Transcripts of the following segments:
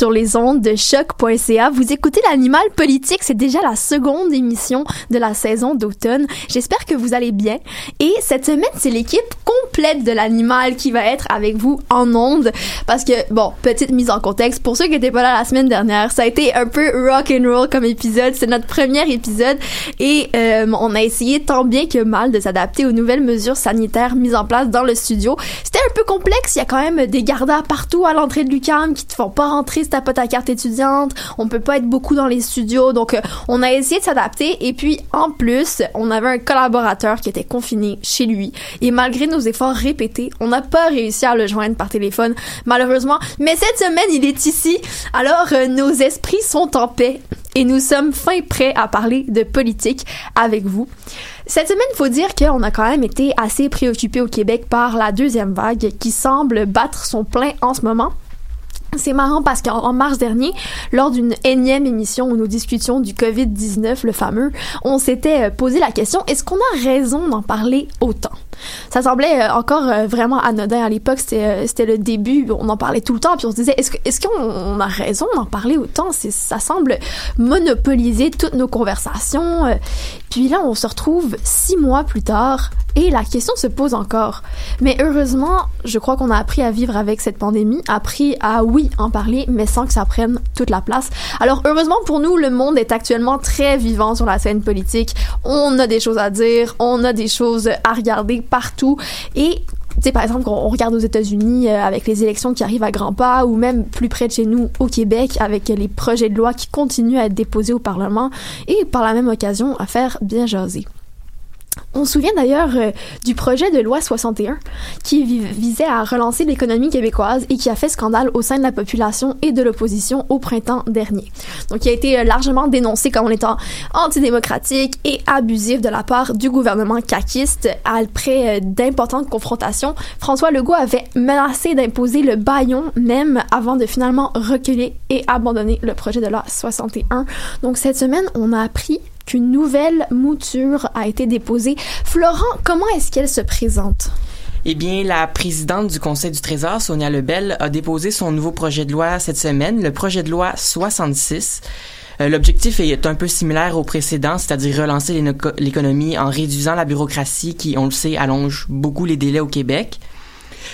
sur les ondes de choc.ca. Vous écoutez l'animal politique, c'est déjà la seconde émission de la saison d'automne. J'espère que vous allez bien. Et cette semaine, c'est l'équipe complète de l'animal qui va être avec vous en ondes parce que bon, petite mise en contexte pour ceux qui n'étaient pas là la semaine dernière, ça a été un peu rock and roll comme épisode, c'est notre premier épisode et euh, on a essayé tant bien que mal de s'adapter aux nouvelles mesures sanitaires mises en place dans le studio. C'était un peu complexe, il y a quand même des gardas partout à l'entrée de l'UQAM qui te font pas rentrer si t'as pas ta carte étudiante. On peut pas être beaucoup dans les studios. Donc, euh, on a essayé de s'adapter. Et puis, en plus, on avait un collaborateur qui était confiné chez lui. Et malgré nos efforts répétés, on n'a pas réussi à le joindre par téléphone, malheureusement. Mais cette semaine, il est ici. Alors, euh, nos esprits sont en paix. Et nous sommes fin prêts à parler de politique avec vous. Cette semaine, il faut dire qu'on a quand même été assez préoccupé au Québec par la deuxième vague qui semble battre son plein en ce moment. C'est marrant parce qu'en mars dernier, lors d'une énième émission où nous discutions du COVID-19, le fameux, on s'était euh, posé la question, est-ce qu'on a raison d'en parler autant? Ça semblait euh, encore euh, vraiment anodin à l'époque, c'était le début, on en parlait tout le temps, puis on se disait, est-ce qu'on est qu'on a raison d'en parler autant? Ça semble monopoliser toutes nos conversations. Puis là, on se retrouve six mois plus tard et la question se pose encore. Mais heureusement, je crois qu'on a appris à vivre avec cette pandémie, appris à, oui, en parler, mais sans que ça prenne toute la place. Alors, heureusement pour nous, le monde est actuellement très vivant sur la scène politique. On a des choses à dire, on a des choses à regarder partout. Et tu sais, par exemple, on regarde aux États-Unis euh, avec les élections qui arrivent à grands pas, ou même plus près de chez nous au Québec avec les projets de loi qui continuent à être déposés au Parlement, et par la même occasion à faire bien jaser. On se souvient d'ailleurs euh, du projet de loi 61 qui visait à relancer l'économie québécoise et qui a fait scandale au sein de la population et de l'opposition au printemps dernier. Donc, il a été euh, largement dénoncé comme étant antidémocratique et abusif de la part du gouvernement caquiste. Après euh, d'importantes confrontations, François Legault avait menacé d'imposer le baillon même avant de finalement reculer et abandonner le projet de loi 61. Donc, cette semaine, on a appris qu'une nouvelle mouture a été déposée. Florent, comment est-ce qu'elle se présente? Eh bien, la présidente du Conseil du Trésor, Sonia Lebel, a déposé son nouveau projet de loi cette semaine, le projet de loi 66. Euh, l'objectif est un peu similaire au précédent, c'est-à-dire relancer l'économie en réduisant la bureaucratie qui, on le sait, allonge beaucoup les délais au Québec.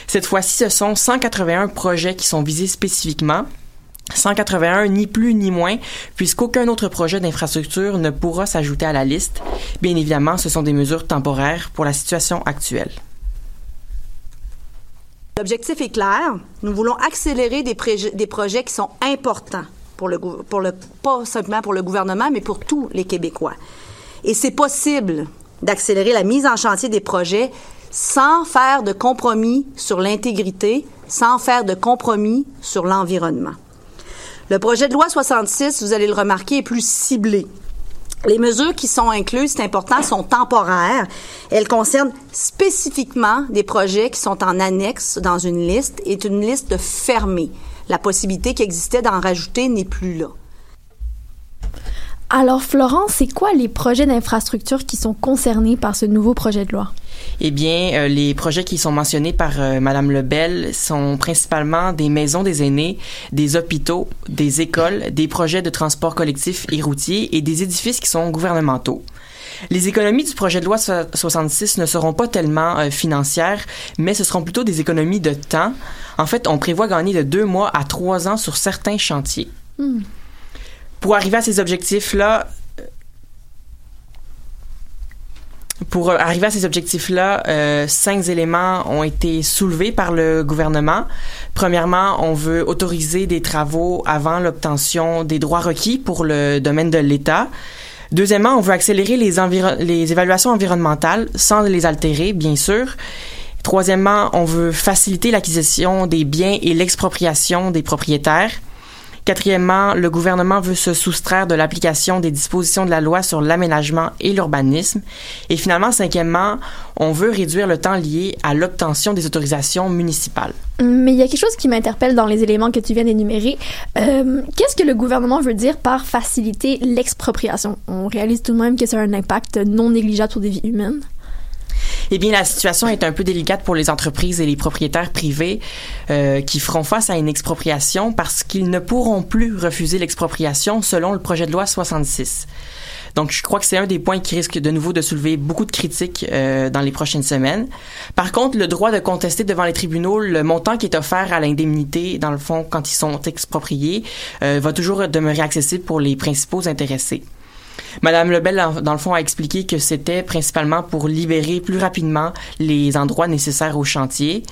Cette fois-ci, ce sont 181 projets qui sont visés spécifiquement, 181, ni plus ni moins, puisqu'aucun autre projet d'infrastructure ne pourra s'ajouter à la liste. Bien évidemment, ce sont des mesures temporaires pour la situation actuelle. L'objectif est clair. Nous voulons accélérer des, projets qui sont importants pour le, pour le, pas simplement pour le gouvernement, mais pour tous les Québécois. Et c'est possible d'accélérer la mise en chantier des projets sans faire de compromis sur l'intégrité, sans faire de compromis sur l'environnement. Le projet de loi 66, vous allez le remarquer, est plus ciblé. Les mesures qui sont incluses, c'est important, sont temporaires. Elles concernent spécifiquement des projets qui sont en annexe dans une liste et une liste fermée. La possibilité qui existait d'en rajouter n'est plus là. Alors, Florence, c'est quoi les projets d'infrastructure qui sont concernés par ce nouveau projet de loi? Eh bien, euh, les projets qui sont mentionnés par euh, Madame Lebel sont principalement des maisons des aînés, des hôpitaux, des écoles, des projets de transport collectif et routier et des édifices qui sont gouvernementaux. Les économies du projet de loi 66 ne seront pas tellement euh, financières, mais ce seront plutôt des économies de temps. En fait, on prévoit gagner de deux mois à trois ans sur certains chantiers. Hmm pour arriver à ces objectifs-là, pour arriver à ces objectifs-là, euh, cinq éléments ont été soulevés par le gouvernement. Premièrement, on veut autoriser des travaux avant l'obtention des droits requis pour le domaine de l'État. Deuxièmement, on veut accélérer les évaluations environnementales sans les altérer, bien sûr. Troisièmement, on veut faciliter l'acquisition des biens et l'expropriation des propriétaires. Quatrièmement, le gouvernement veut se soustraire de l'application des dispositions de la loi sur l'aménagement et l'urbanisme. Et finalement, cinquièmement, on veut réduire le temps lié à l'obtention des autorisations municipales. Mais il y a quelque chose qui m'interpelle dans les éléments que tu viens d'énumérer. Euh, Qu'est-ce que le gouvernement veut dire par faciliter l'expropriation? On réalise tout de même que ça a un impact non négligeable sur des vies humaines. Eh bien, la situation est un peu délicate pour les entreprises et les propriétaires privés euh, qui feront face à une expropriation parce qu'ils ne pourront plus refuser l'expropriation selon le projet de loi 66. Donc, je crois que c'est un des points qui risque de nouveau de soulever beaucoup de critiques euh, dans les prochaines semaines. Par contre, le droit de contester devant les tribunaux le montant qui est offert à l'indemnité, dans le fond, quand ils sont expropriés, euh, va toujours demeurer accessible pour les principaux intéressés. Madame Lebel, dans le fond, a expliqué que c'était principalement pour libérer plus rapidement les endroits nécessaires au chantier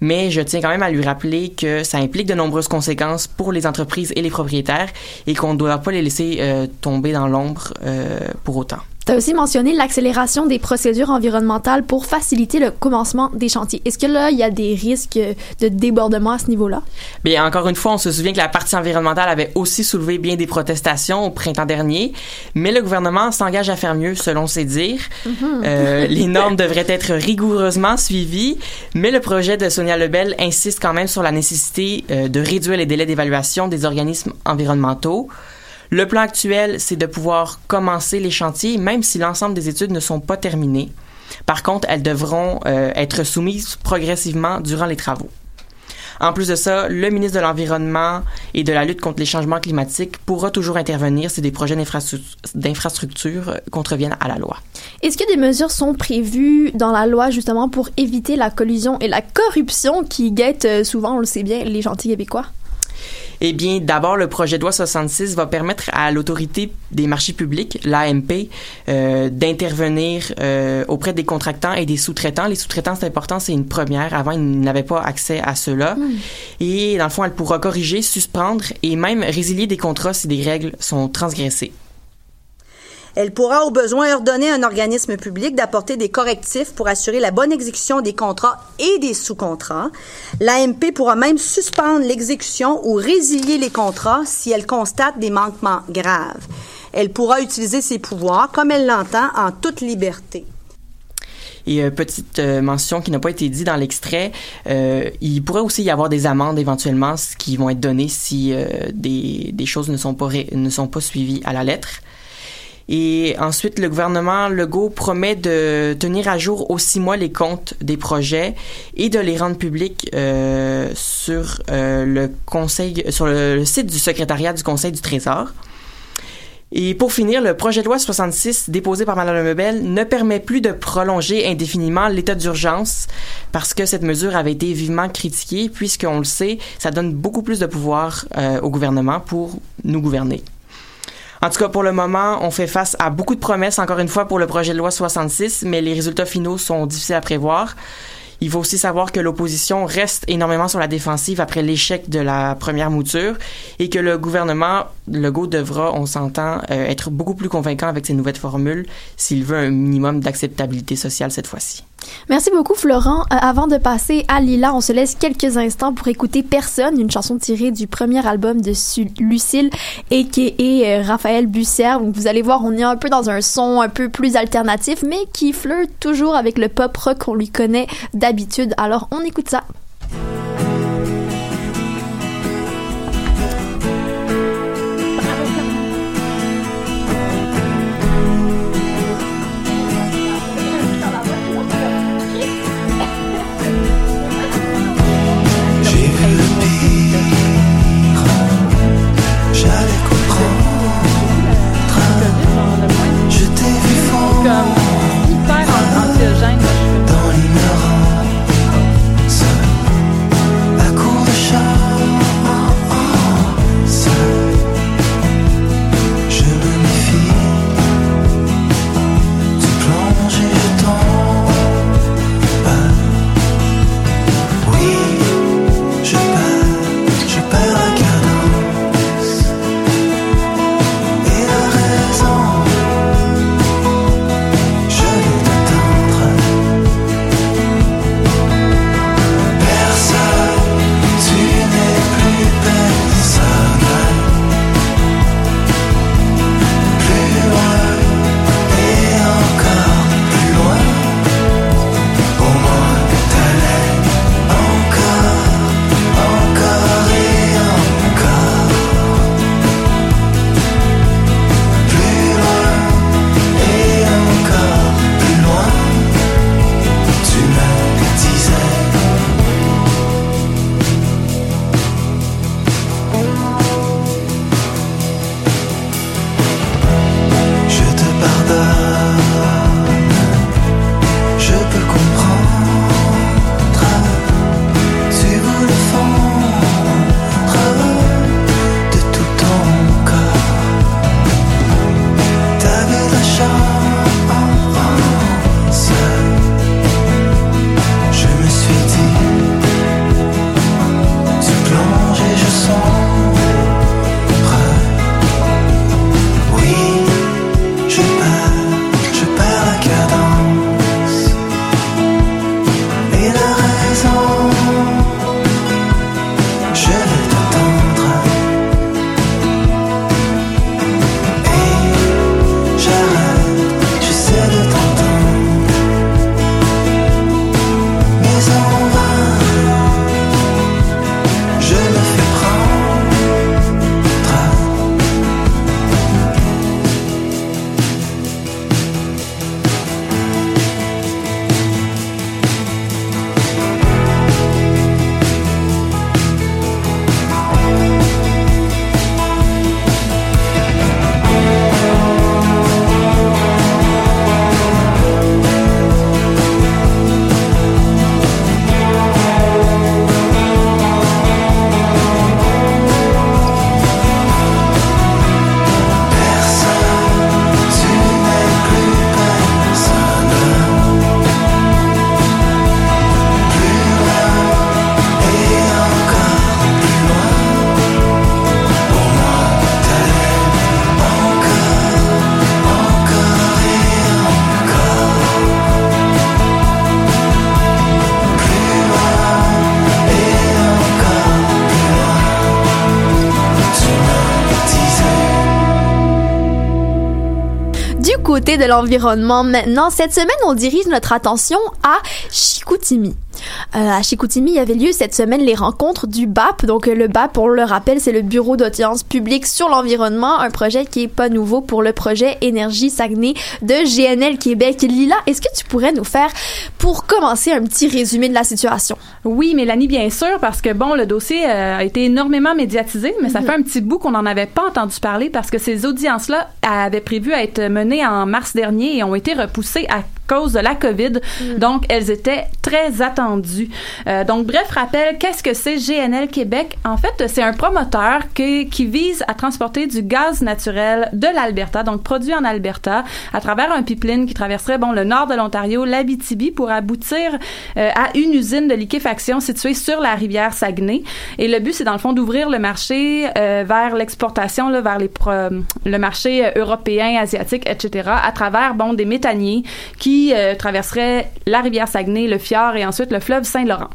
mais je tiens quand même à lui rappeler que ça implique de nombreuses conséquences pour les entreprises et les propriétaires et qu'on ne doit pas les laisser euh, tomber dans l'ombre euh, pour autant. Tu as aussi mentionné l'accélération des procédures environnementales pour faciliter le commencement des chantiers. Est-ce que là, il y a des risques de débordement à ce niveau-là? Bien, encore une fois, on se souvient que la partie environnementale avait aussi soulevé bien des protestations au printemps dernier, mais le gouvernement s'engage à faire mieux, selon ses dires. Mm-hmm. euh, les normes devraient être rigoureusement suivies, mais le projet de Sonia Lebel insiste quand même sur la nécessité euh, de réduire les délais d'évaluation des organismes environnementaux. Le plan actuel, c'est de pouvoir commencer les chantiers, même si l'ensemble des études ne sont pas terminées. Par contre, elles devront euh, être soumises progressivement durant les travaux. En plus de ça, le ministre de l'Environnement et de la lutte contre les changements climatiques pourra toujours intervenir si des projets d'infrastructure contreviennent à la loi. Est-ce que des mesures sont prévues dans la loi justement pour éviter la collusion et la corruption qui guettent euh, souvent, on le sait bien, les gentils québécois? Eh bien, d'abord, le projet de loi 66 va permettre à l'autorité des marchés publics, l'AMP, euh, d'intervenir euh, auprès des contractants et des sous-traitants. Les sous-traitants, c'est important, c'est une première. Avant, ils n'avaient pas accès à cela. Hmm. Et dans le fond, elle pourra corriger, suspendre et même résilier des contrats si des règles sont transgressées. Elle pourra au besoin ordonner à un organisme public d'apporter des correctifs pour assurer la bonne exécution des contrats et des sous-contrats. L'AMP pourra même suspendre l'exécution ou résilier les contrats si elle constate des manquements graves. Elle pourra utiliser ses pouvoirs comme elle l'entend en toute liberté. Et euh, petite euh, mention qui n'a pas été dit dans l'extrait, euh, il pourrait aussi y avoir des amendes éventuellement qui vont être données si des, choses ne sont pas suivies à la lettre. Et ensuite, le gouvernement Legault promet de tenir à jour aux six mois les comptes des projets et de les rendre publics euh, sur euh, le conseil, sur le, site du secrétariat du Conseil du Trésor. Et pour finir, le projet de loi 66 déposé par Mme Lebel ne permet plus de prolonger indéfiniment l'état d'urgence parce que cette mesure avait été vivement critiquée puisqu'on le sait, ça donne beaucoup plus de pouvoir euh, au gouvernement pour nous gouverner. En tout cas, pour le moment, on fait face à beaucoup de promesses, encore une fois, pour le projet de loi 66, mais les résultats finaux sont difficiles à prévoir. Il faut aussi savoir que l'opposition reste énormément sur la défensive après l'échec de la première mouture et que le gouvernement Legault devra, on s'entend, euh, être beaucoup plus convaincant avec ses nouvelles formules s'il veut un minimum d'acceptabilité sociale cette fois-ci. Merci beaucoup, Florent. Euh, avant de passer à Lila, on se laisse quelques instants pour écouter Personne, une chanson tirée du premier album de Lucille et qui est Raphaël Bussière. Donc, vous allez voir, on est un peu dans un son un peu plus alternatif, mais qui flirte toujours avec le pop rock qu'on lui connaît Alors, on écoute ça. De l'environnement maintenant. Cette semaine, on dirige notre attention à Chicoutimi. Euh, à Chicoutimi, il y avait lieu cette semaine les rencontres du BAP. Donc, euh, le BAP, on le rappelle, c'est le Bureau d'audience publique sur l'environnement, un projet qui est pas nouveau pour le projet Énergie Saguenay de GNL Québec. Lila, est-ce que tu pourrais nous faire, pour commencer, un petit résumé de la situation? Oui, Mélanie, bien sûr, parce que, bon, le dossier euh, a été énormément médiatisé, mais ça mhm. fait un petit bout qu'on n'en avait pas entendu parler parce que ces audiences-là avaient prévu à être menées en mars dernier et ont été repoussées à cause de la COVID. Mm. Donc, elles étaient très attendues. Euh, donc, bref rappel, qu'est-ce que c'est GNL Québec? En fait, c'est un promoteur qui, qui vise à transporter du gaz naturel de l'Alberta, donc produit en Alberta, à travers un pipeline qui traverserait bon le nord de l'Ontario, l'Abitibi, pour aboutir euh, à une usine de liquéfaction située sur la rivière Saguenay. Et le but, c'est dans le fond d'ouvrir le marché euh, vers l'exportation, vers les le marché européen, asiatique, etc., à travers bon des méthaniers qui euh, traverserait la rivière Saguenay, le fjord et ensuite le fleuve Saint-Laurent.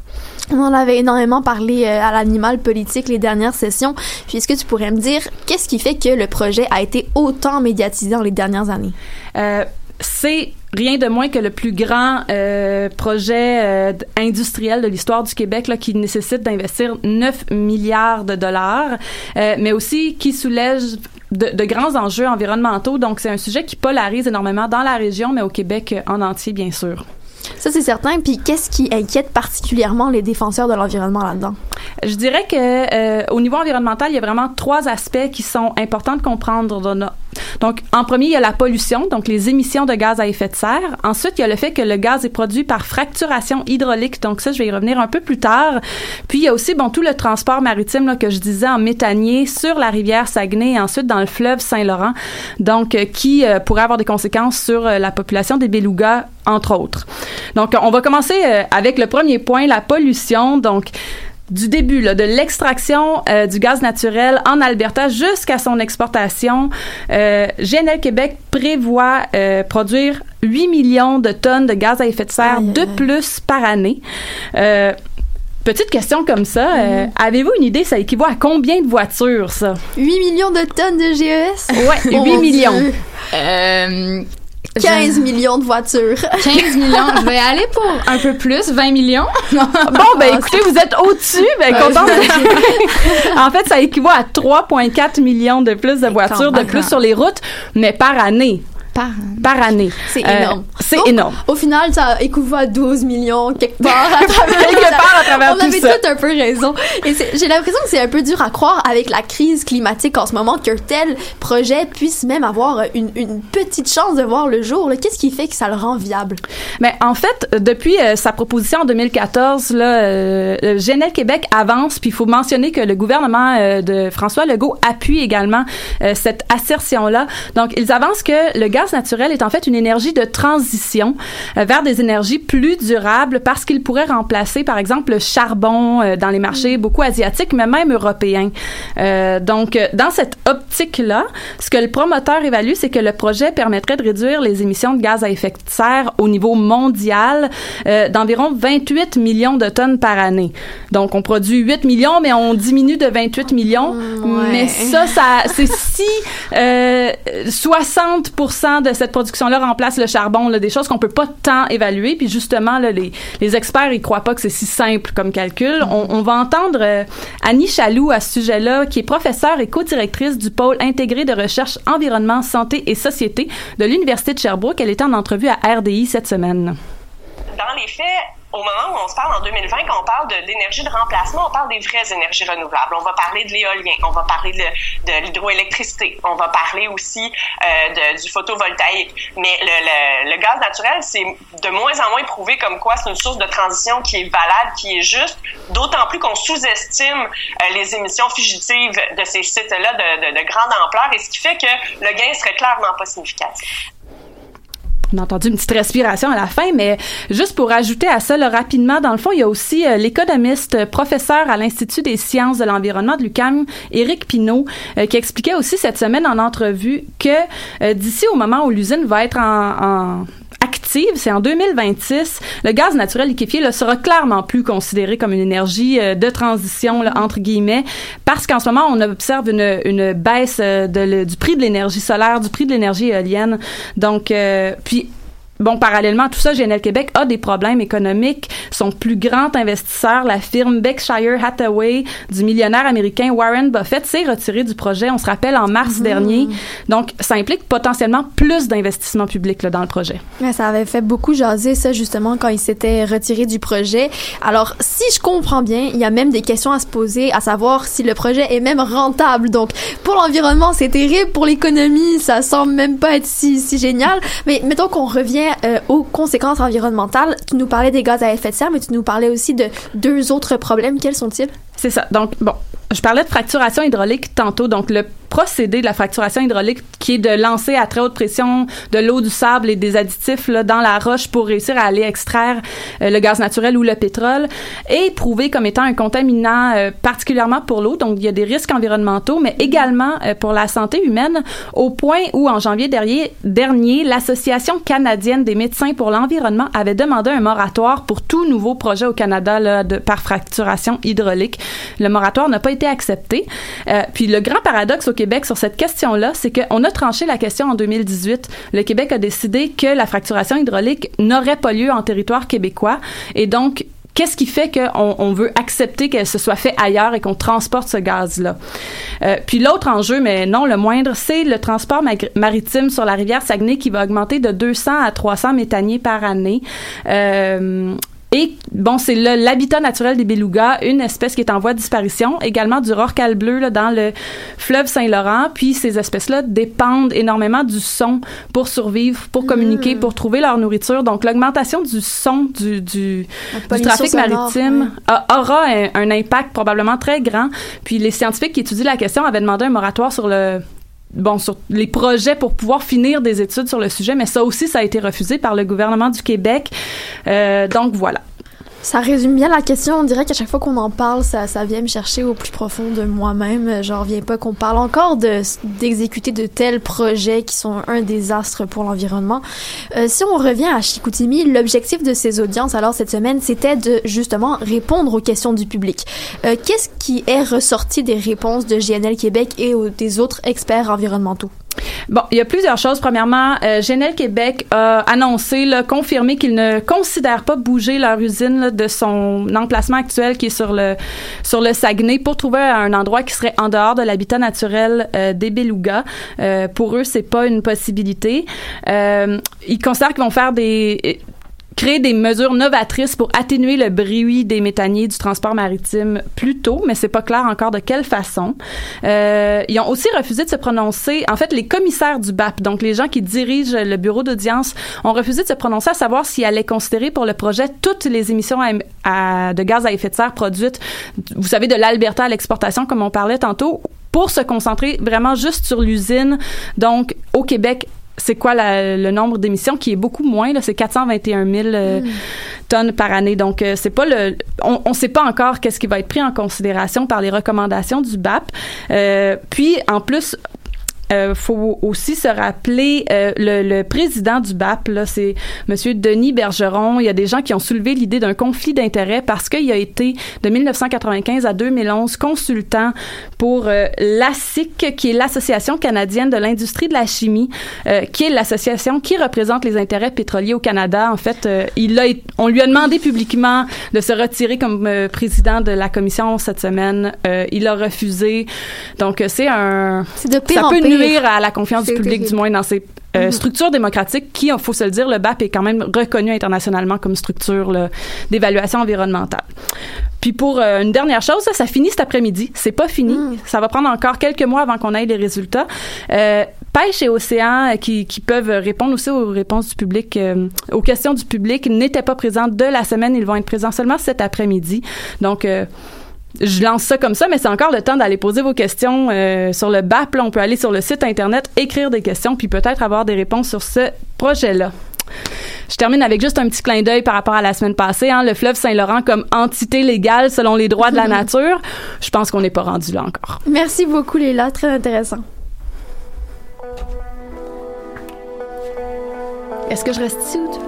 On en avait énormément parlé euh, à l'animal politique les dernières sessions. Puis est-ce que tu pourrais me dire qu'est-ce qui fait que le projet a été autant médiatisé dans les dernières années? Euh, c'est rien de moins que le plus grand projet industriel de l'histoire du Québec là, qui nécessite d'investir 9 milliards de dollars, mais aussi qui soulève de, grands enjeux environnementaux. Donc, c'est un sujet qui polarise énormément dans la région, mais au Québec en entier, bien sûr. Ça, c'est certain. Puis, qu'est-ce qui inquiète particulièrement les défenseurs de l'environnement là-dedans? Je dirais que euh, au niveau environnemental, il y a vraiment trois aspects qui sont importants de comprendre. Donc, en premier, il y a la pollution, donc les émissions de gaz à effet de serre. Ensuite, il y a le fait que le gaz est produit par fracturation hydraulique. Donc, ça, je vais y revenir un peu plus tard. Puis, il y a aussi, bon, tout le transport maritime là, que je disais en méthanier sur la rivière Saguenay et ensuite dans le fleuve Saint-Laurent. Donc, euh, qui euh, pourrait avoir des conséquences sur la population des belugas, entre autres. Donc, on va commencer avec le premier point, la pollution. Donc, du début là, de l'extraction euh, du gaz naturel en Alberta jusqu'à son exportation, euh, GNL Québec prévoit euh, produire 8 millions de tonnes de gaz à effet de serre de plus par année. Euh, petite question comme ça, euh, mm-hmm. avez-vous une idée, ça équivaut à combien de voitures, ça? 8 millions de tonnes de GES? Ouais, 8 millions. Euh, 15 millions de voitures. 15 millions. Je vais aller pour un peu plus, 20 millions. bon, ben écoutez, vous êtes au-dessus. Ben, content en fait, ça équivaut à 3,4 millions de plus de voitures de plus sur les routes, mais par année. Par, année. C'est euh, énorme. c'est énorme. Au final, ça équivaut à 12 millions quelque part à travers, quelque part à travers On avait tout un peu raison. Et j'ai l'impression que c'est un peu dur à croire avec la crise climatique en ce moment qu'un tel projet puisse même avoir une, une petite chance de voir le jour. Qu'est-ce qui fait que ça le rend viable? Mais en fait, depuis euh, sa proposition en 2014, là, euh, GNL Québec avance, puis il faut mentionner que le gouvernement euh, de François Legault appuie également cette assertion-là. Donc, ils avancent que le gaz gaz naturel est en fait une énergie de transition euh, vers des énergies plus durables parce qu'il pourrait remplacer, par exemple, le charbon euh, dans les marchés mm. beaucoup asiatiques, mais même européens. Euh, donc, dans cette optique-là, ce que le promoteur évalue, c'est que le projet permettrait de réduire les émissions de gaz à effet de serre au niveau mondial d'environ 28 millions de tonnes par année. Donc, on produit 8 millions, mais on diminue de 28 millions. Mm, mais ça, ça c'est si 60 de cette production-là remplace le charbon, des choses qu'on peut pas tant évaluer. Puis justement, les, les experts, ils croient pas que c'est si simple comme calcul. On, on va entendre euh, Annie Chaloux à ce sujet-là, qui est professeure et co-directrice du pôle intégré de recherche environnement, santé et société de l'Université de Sherbrooke. Elle était en entrevue à RDI cette semaine. Dans les faits, au moment où on se parle en 2020, quand on parle d'énergie de, remplacement, on parle des vraies énergies renouvelables. On va parler de l'éolien, on va parler de, de l'hydroélectricité, on va parler aussi euh, de, du photovoltaïque. Mais le, gaz naturel, c'est de moins en moins prouvé comme quoi c'est une source de transition qui est valable, qui est juste, d'autant plus qu'on sous-estime euh, les émissions fugitives de ces sites-là de, de, de grande ampleur, et ce qui fait que le gain serait clairement pas significatif on a entendu une petite respiration à la fin, mais juste pour ajouter à ça, rapidement, dans le fond, il y a aussi euh, l'économiste euh, professeur à l'Institut des sciences de l'environnement de l'UQAM, Éric Pinault, euh, qui expliquait aussi cette semaine en entrevue que d'ici au moment où l'usine va être en, en c'est en 2026, le gaz naturel liquéfié là, sera clairement plus considéré comme une énergie euh, de transition, entre guillemets, parce qu'en ce moment, on observe une, baisse euh, du prix de l'énergie solaire, du prix de l'énergie éolienne. Donc, euh, puis Bon, parallèlement à tout ça, GNL Québec a des problèmes économiques. Son plus grand investisseur, la firme Berkshire Hathaway du millionnaire américain Warren Buffett, s'est retiré du projet, on se rappelle, en mars dernier. Donc, ça implique potentiellement plus d'investissement public là, dans le projet. Ouais, ça avait fait beaucoup jaser ça justement quand il s'était retiré du projet. Alors, si je comprends bien, il y a même des questions à se poser, à savoir si le projet est même rentable. Donc, pour l'environnement, c'est terrible. Pour l'économie, ça semble même pas être si, si génial. Mais mettons qu'on revient euh, aux conséquences environnementales. Tu nous parlais des gaz à effet de serre, mais tu nous parlais aussi de deux autres problèmes. Quels sont-ils? C'est ça. Donc, bon, je parlais de fracturation hydraulique tantôt. Donc, le procédé de la fracturation hydraulique qui est de lancer à très haute pression de l'eau, du sable et des additifs là, dans la roche pour réussir à aller extraire euh, le gaz naturel ou le pétrole est prouvé comme étant un contaminant euh, particulièrement pour l'eau. Donc, il y a des risques environnementaux, mais également euh, pour la santé humaine au point où, en janvier dernier, l'Association canadienne des médecins pour l'environnement avait demandé un moratoire pour tout nouveau projet au Canada là, de, par fracturation hydraulique. Le moratoire n'a pas été accepté. Puis le grand paradoxe au Sur cette question-là, c'est qu'on a tranché la question en 2018. Le Québec a décidé que la fracturation hydraulique n'aurait pas lieu en territoire québécois. Et donc, Qu'est-ce qui fait qu'on on veut accepter que ce soit fait ailleurs et qu'on transporte ce gaz-là? Euh, puis l'autre enjeu, mais non le moindre, c'est le transport maritime sur la rivière Saguenay qui va augmenter de 200 à 300 méthaniers par année. Euh, et bon, c'est l'habitat naturel des belugas, une espèce qui est en voie de disparition, également du rorcal bleu là, dans le fleuve Saint-Laurent. Puis ces espèces-là dépendent énormément du son pour survivre, pour communiquer, pour trouver leur nourriture. Donc l'augmentation du son du, du, du trafic sonore, maritime a- aura un, un impact probablement très grand. Puis les scientifiques qui étudient la question avaient demandé un moratoire sur le bon sur les projets pour pouvoir finir des études sur le sujet, mais ça aussi ça a été refusé par le gouvernement du Québec. Euh, donc voilà. Ça résume bien la question. On dirait qu'à chaque fois qu'on en parle, ça, ça vient me chercher au plus profond de moi-même. J'en reviens pas qu'on parle encore de d'exécuter de tels projets qui sont un désastre pour l'environnement. Euh, si on revient à Chicoutimi, l'objectif de ces audiences, alors cette semaine, c'était de justement répondre aux questions du public. Euh, Qu'est-ce qui est ressorti des réponses de GNL Québec et des autres experts environnementaux? Bon, il y a plusieurs choses. Premièrement, euh, GNL Québec a annoncé, là, confirmé qu'ils ne considèrent pas bouger leur usine de son emplacement actuel qui est sur le sur le Saguenay pour trouver un endroit qui serait en dehors de l'habitat naturel euh, des belugas. Euh, pour eux, c'est pas une possibilité. Euh, ils considèrent qu'ils vont faire des créer des mesures novatrices pour atténuer le bruit des méthaniers du transport maritime plus tôt, mais c'est pas clair encore de quelle façon. Euh, ils ont aussi refusé de se prononcer. En fait, les commissaires du BAP, donc les gens qui dirigent le bureau d'audience, ont refusé de se prononcer à savoir s'ils allaient considérer pour le projet toutes les émissions de gaz à effet de serre produites, vous savez, de l'Alberta à l'exportation, comme on parlait tantôt, pour se concentrer vraiment juste sur l'usine. Donc, au Québec, c'est quoi la- le nombre d'émissions qui est beaucoup moins là? C'est 421 000 euh, tonnes par année. Donc euh, c'est pas le on, on sait pas encore qu'est-ce qui va être pris en considération par les recommandations du BAP Euh, puis en plus euh, faut aussi se rappeler euh, le, le président du BAP là c'est monsieur Denis Bergeron. Il y a des gens qui ont soulevé l'idée d'un conflit d'intérêts parce qu'il a été de 1995 à 2011 consultant pour euh, l'ASIC qui est l'association canadienne de l'industrie de la chimie euh, qui est l'association qui représente les intérêts pétroliers au Canada. En fait euh, il a on lui a demandé publiquement de se retirer comme euh, président de la commission cette semaine. Euh, il a refusé. Donc c'est un C'est de pire ça en peut pire. Nuire à la confiance du public, du moins dans ces euh, structures démocratiques qui, il faut se le dire, le BAP est quand même reconnu internationalement comme structure d'évaluation environnementale. Puis pour euh, une dernière chose, ça, ça finit cet après-midi. C'est pas fini. Ça va prendre encore quelques mois avant qu'on ait les résultats. Euh, Pêche et Océan, qui, qui peuvent répondre aussi aux réponses du public, euh, aux questions du public, n'étaient pas présents de la semaine. Ils vont être présents seulement cet après-midi. Donc, je lance ça comme ça, mais c'est encore le temps d'aller poser vos questions euh, sur le BAP. Là, on peut aller sur le site Internet, écrire des questions, puis peut-être avoir des réponses sur ce projet-là. Je termine avec juste un petit clin d'œil par rapport à la semaine passée. Hein, le fleuve Saint-Laurent comme entité légale selon les droits de la nature. Je pense qu'on n'est pas rendu là encore. Merci beaucoup, Léla. Très intéressant. Est-ce que je reste ici ou tu-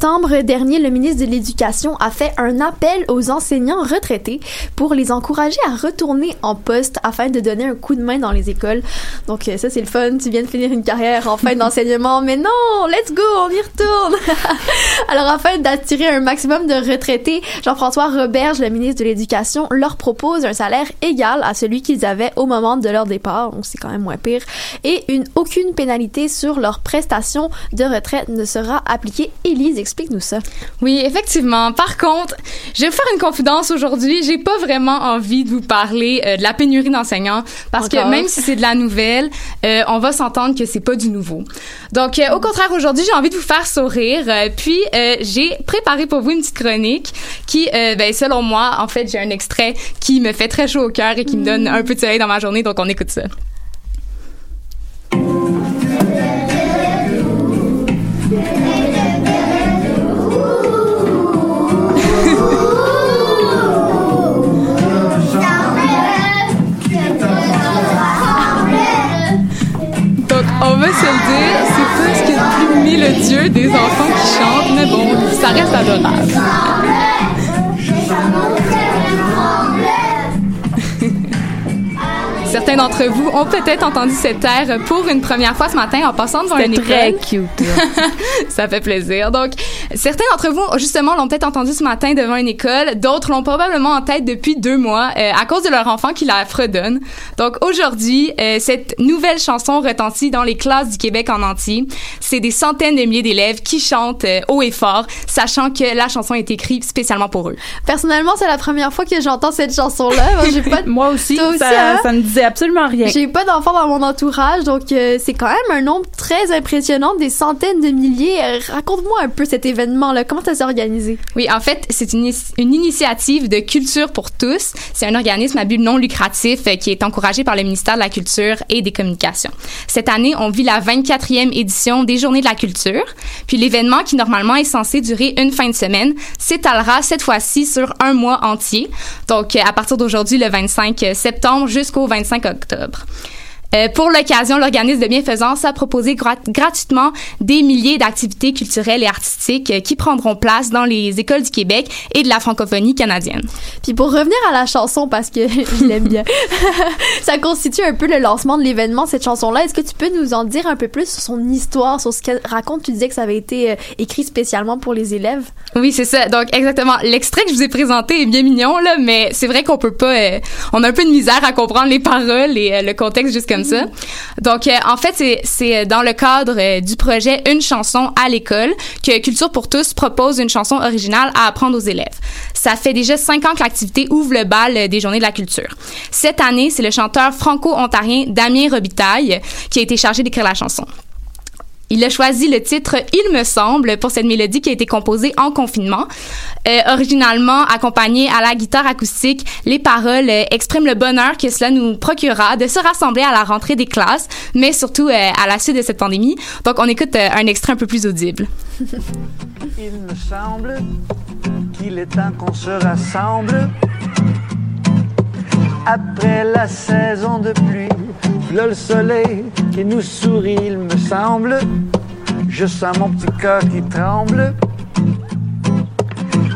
septembre dernier, le ministre de l'Éducation a fait un appel aux enseignants retraités pour les encourager à retourner en poste afin de donner un coup de main dans les écoles. Donc euh, ça c'est le fun, tu viens de finir une carrière en fin d'enseignement, mais non, let's go, on y retourne. Alors afin d'attirer un maximum de retraités, Jean-François Roberge, le ministre de l'Éducation, leur propose un salaire égal à celui qu'ils avaient au moment de leur départ, donc c'est quand même moins pire, et une aucune pénalité sur leur prestation de retraite ne sera appliquée. Élise, explique-nous ça. Oui, effectivement. Par contre, je vais vous faire une confidence aujourd'hui. J'ai pas vraiment envie de vous parler euh, de la pénurie d'enseignants parce Encore. que même si c'est de la nouvelle, euh, on va s'entendre que c'est pas du nouveau. Donc, euh, au contraire, aujourd'hui, j'ai envie de vous faire sourire. Puis, j'ai préparé pour vous une petite chronique qui, ben, selon moi, en fait, j'ai un extrait qui me fait très chaud au cœur et qui me donne un peu de soleil dans ma journée. Donc, on écoute ça. Se le dire, c'est pas ce qu'il y a de plus des enfants qui chantent, mais bon, ça reste adorable. Certains d'entre vous ont peut-être entendu cette air pour une première fois ce matin en passant devant une C'est école. très cute. Ça fait plaisir. Donc, certains d'entre vous, justement, l'ont peut-être entendu ce matin devant une école. D'autres l'ont probablement en tête depuis deux mois euh, à cause de leur enfant qui la fredonne. Donc, aujourd'hui, euh, cette nouvelle chanson retentit dans les classes du Québec en entier. C'est des centaines de milliers d'élèves qui chantent euh, haut et fort, sachant que la chanson est écrite spécialement pour eux. Personnellement, c'est la première fois que j'entends cette chanson-là. Moi, J'ai pas de- Moi aussi, Toi aussi, ça, hein? ça me disait absolument rien. J'ai pas d'enfants dans mon entourage, donc euh, c'est quand même un nombre très impressionnant, des centaines de milliers. Euh, Raconte-moi un peu cet événement-là. Comment ça s'est organisé? Oui, en fait, c'est une, une initiative de culture pour tous. C'est un organisme à but non lucratif euh, qui est encouragé par le ministère de la Culture et des Communications. Cette année, on vit la 24e édition des Journées de la Culture. Puis l'événement, qui normalement est censé durer une fin de semaine, s'étalera cette fois-ci sur un mois entier. Donc, euh, à partir d'aujourd'hui, le 25 septembre jusqu'au 25 octobre. Euh, pour l'occasion, l'organisme de bienfaisance a proposé gra- gratuitement des milliers d'activités culturelles et artistiques euh, qui prendront place dans les écoles du Québec et de la francophonie canadienne. Puis pour revenir à la chanson, parce que je l'aime bien, ça constitue un peu le lancement de l'événement, cette chanson-là. Est-ce que tu peux nous en dire un peu plus sur son histoire, sur ce qu'elle raconte? Tu disais que ça avait été euh, écrit spécialement pour les élèves. Oui, c'est ça. Donc exactement, l'extrait que je vous ai présenté est bien mignon là, mais c'est vrai qu'on peut pas euh, on a un peu de misère à comprendre les paroles et euh, le contexte juste Donc euh, en fait, c'est c'est dans le cadre euh, du projet Une chanson à l'école que Culture pour tous propose une chanson originale à apprendre aux élèves. Ça fait déjà cinq ans que l'activité ouvre le bal euh, des Journées de la culture. Cette année, c'est le chanteur franco-ontarien Damien Robitaille qui a été chargé d'écrire la chanson. Il a choisi le titre Il me semble pour cette mélodie qui a été composée en confinement. Euh, originalement accompagnée à la guitare acoustique, les paroles euh, expriment le bonheur que cela nous procurera de se rassembler à la rentrée des classes, mais surtout euh, à la suite de cette pandémie. Donc on écoute euh, un extrait un peu plus audible. Il me semble qu'il est temps qu'on se rassemble. Après la saison de pluie, le soleil qui nous sourit, il me semble. Je sens mon petit cœur qui tremble.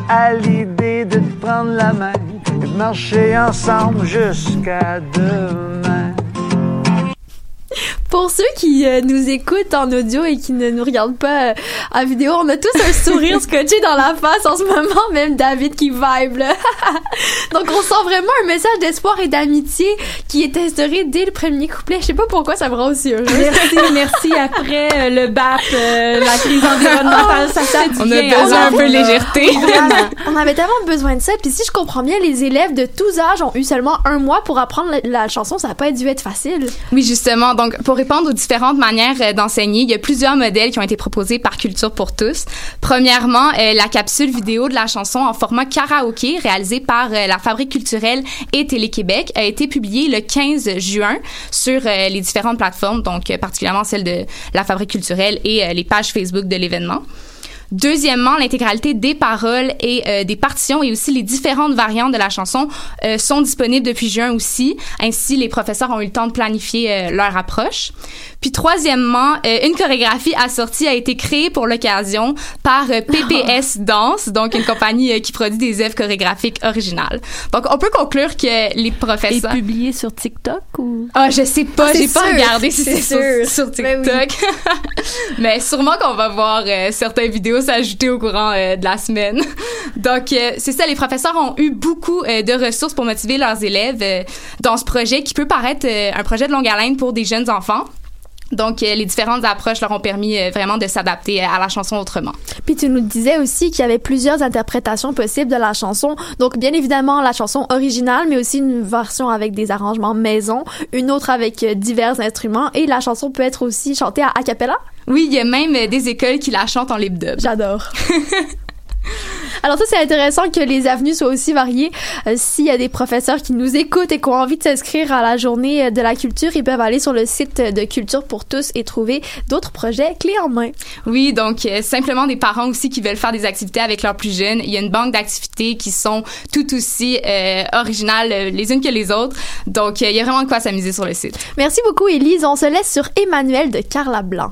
À l'idée de te prendre la main et de marcher ensemble jusqu'à demain. Pour ceux qui euh, nous écoutent en audio et qui ne nous regardent pas euh, en vidéo, on a tous un sourire scotché dans la face en ce moment, même David qui vibe. là. Donc on sent vraiment un message d'espoir et d'amitié qui est instauré dès le premier couplet. Je sais pas pourquoi ça me rend aussi heureuse. Merci, merci. Après euh, le BAP, euh, la crise environnementale, ça fait du On a bien. besoin un peu de légèreté. On avait tellement besoin de ça. Puis si je comprends bien, les élèves de tous âges ont eu seulement un mois pour apprendre la, la chanson. Ça n'a pas dû être facile. Oui, justement. Donc, pour répondre aux différentes manières euh, d'enseigner, il y a plusieurs modèles qui ont été proposés par Culture pour tous. Premièrement, euh, la capsule vidéo de la chanson en format karaoké réalisée par euh, la Fabrique culturelle et Télé-Québec a été publiée le 15 juin sur les différentes plateformes, donc particulièrement celle de la Fabrique culturelle et les pages Facebook de l'événement. Deuxièmement, l'intégralité des paroles et euh, des partitions et aussi les différentes variantes de la chanson euh, sont disponibles depuis juin aussi. Ainsi, les professeurs ont eu le temps de planifier euh, leur approche. Puis troisièmement, une chorégraphie assortie a été créée pour l'occasion par PPS Danse, donc une compagnie qui produit des œuvres chorégraphiques originales. Donc, on peut conclure que les Et professeurs... publié sur TikTok ou? Ah, je sais pas, Ah, j'ai pas regardé si c'est sur, sûr. sur Ben oui. TikTok. Mais sûrement qu'on va voir certaines vidéos s'ajouter au courant euh, de la semaine. Donc, euh, c'est ça, les professeurs ont eu beaucoup euh, de ressources pour motiver leurs élèves dans ce projet qui peut paraître un projet de longue haleine pour des jeunes enfants. Donc, euh, les différentes approches leur ont permis euh, vraiment de s'adapter à la chanson autrement. Puis tu nous disais aussi qu'il y avait plusieurs interprétations possibles de la chanson. Donc bien évidemment la chanson originale, mais aussi une version avec des arrangements maison, une autre avec euh, divers instruments, et la chanson peut être aussi chantée à a cappella? Oui, il y a même euh, des écoles qui la chantent en lip dub. J'adore. Alors ça, c'est intéressant que les avenues soient aussi variées. Euh, S'il y a des professeurs qui nous écoutent et qui ont envie de s'inscrire à la journée euh, de la culture, ils peuvent aller sur le site de Culture pour tous et trouver d'autres projets clés en main. Oui, donc euh, simplement des parents aussi qui veulent faire des activités avec leurs plus jeunes. Il y a une banque d'activités qui sont tout aussi euh, originales euh, les unes que les autres. Donc, euh, il y a vraiment de quoi s'amuser sur le site. Merci beaucoup, Élise. On se laisse sur Emmanuel de Carla Blanc.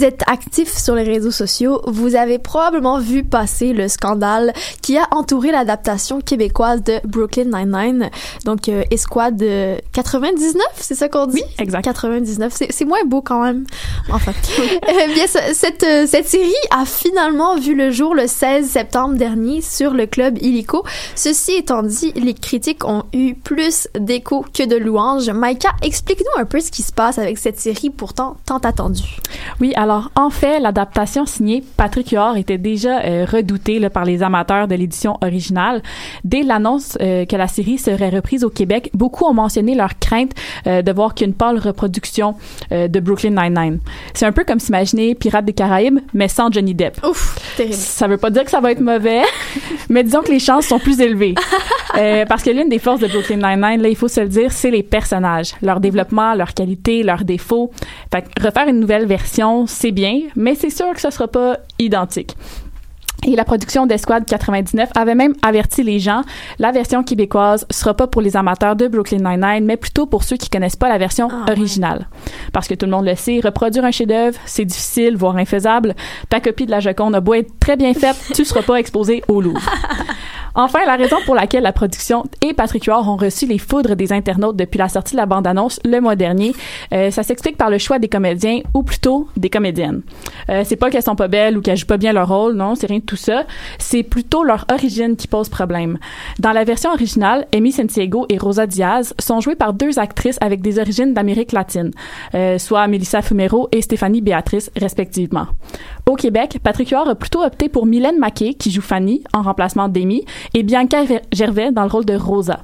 Vous êtes actif sur les réseaux sociaux, vous avez probablement vu passer le scandale qui a entouré l'adaptation québécoise de Brooklyn Nine-Nine. Donc, euh, Esquad euh, 99, c'est ça qu'on dit? Oui, exact. 99, c'est moins beau quand même. Enfin. Eh bien, ce- cette, euh, cette série a finalement vu le jour le 16 septembre dernier sur le club Illico. Ceci étant dit, les critiques ont eu plus d'écho que de louanges. Maïka, explique-nous un peu ce qui se passe avec cette série pourtant tant attendue. Oui, alors en fait, l'adaptation signée Patrick Huard était déjà euh, redoutée là, par les amateurs de l'édition originale. Dès l'annonce euh, que la série serait reprise au Québec, beaucoup ont mentionné leur crainte euh, de voir qu'une pâle reproduction de Brooklyn Nine-Nine. C'est un peu comme s'imaginer Pirates des Caraïbes, mais sans Johnny Depp. Ouf, terrible. Ça veut pas dire que ça va être mauvais, mais disons que les chances sont plus élevées. Parce que l'une des forces de Brooklyn Nine-Nine, là, il faut se le dire, c'est les personnages, leur développement, leurs qualités, leurs défauts. Fait que refaire une nouvelle version, c'est bien, mais c'est sûr que ce sera pas identique. Et la production d'Esquad 99 avait même averti les gens, la version québécoise sera pas pour les amateurs de Brooklyn Nine-Nine, mais plutôt pour ceux qui connaissent pas la version Ah, ouais. originale. Parce que tout le monde le sait, reproduire un chef-d'œuvre, c'est difficile, voire infaisable. Ta copie de la Joconde a beau être très bien faite, tu seras pas exposé au Louvre. Enfin, la raison pour laquelle la production et Patrick Huard ont reçu les foudres des internautes depuis la sortie de la bande-annonce le mois dernier, euh, ça s'explique par le choix des comédiens ou plutôt des comédiennes. Euh, c'est pas qu'elles sont pas belles ou qu'elles jouent pas bien leur rôle, non, c'est rien de tout ça. C'est plutôt leur origine qui pose problème. Dans la version originale, Amy Santiago et Rosa Diaz sont jouées par deux actrices avec des origines d'Amérique latine, euh, soit Melissa Fumero et Stéphanie Béatrice, respectivement. Au Québec, Patrick Huard a plutôt opté pour Mylène Maquet, qui joue Fanny, en remplacement d'Amy, et Bianca Gervais dans le rôle de Rosa.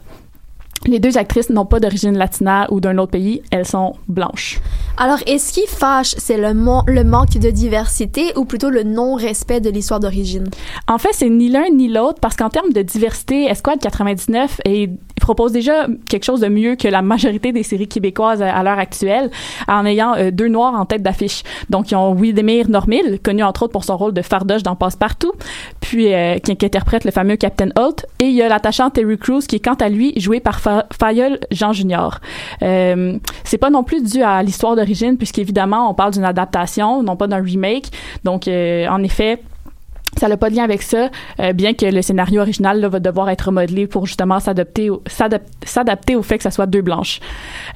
Les deux actrices n'ont pas d'origine latina ou d'un autre pays, elles sont blanches. Alors, est-ce qui fâche, c'est le, manque de diversité ou plutôt le non-respect de l'histoire d'origine? En fait, c'est ni l'un ni l'autre parce qu'en termes de diversité, Esquad 99 est- propose déjà quelque chose de mieux que la majorité des séries québécoises à, à l'heure actuelle en ayant euh, deux noirs en tête d'affiche. Donc, ils ont Widemir Normil, connu entre autres pour son rôle de Fardoche dans Passe-Partout, puis euh, qui, qui interprète le fameux Captain Holt, et il y a l'attachant Terry Crews qui est quant à lui joué par Fa- Fayol Jean Junior. Euh, c'est pas non plus dû à l'histoire d'origine puisqu'évidemment on parle d'une adaptation, non pas d'un remake. Donc, euh, en effet, ça n'a pas de lien avec ça, euh, bien que le scénario original va devoir être remodelé pour justement s'adapter au, fait que ça soit deux blanches.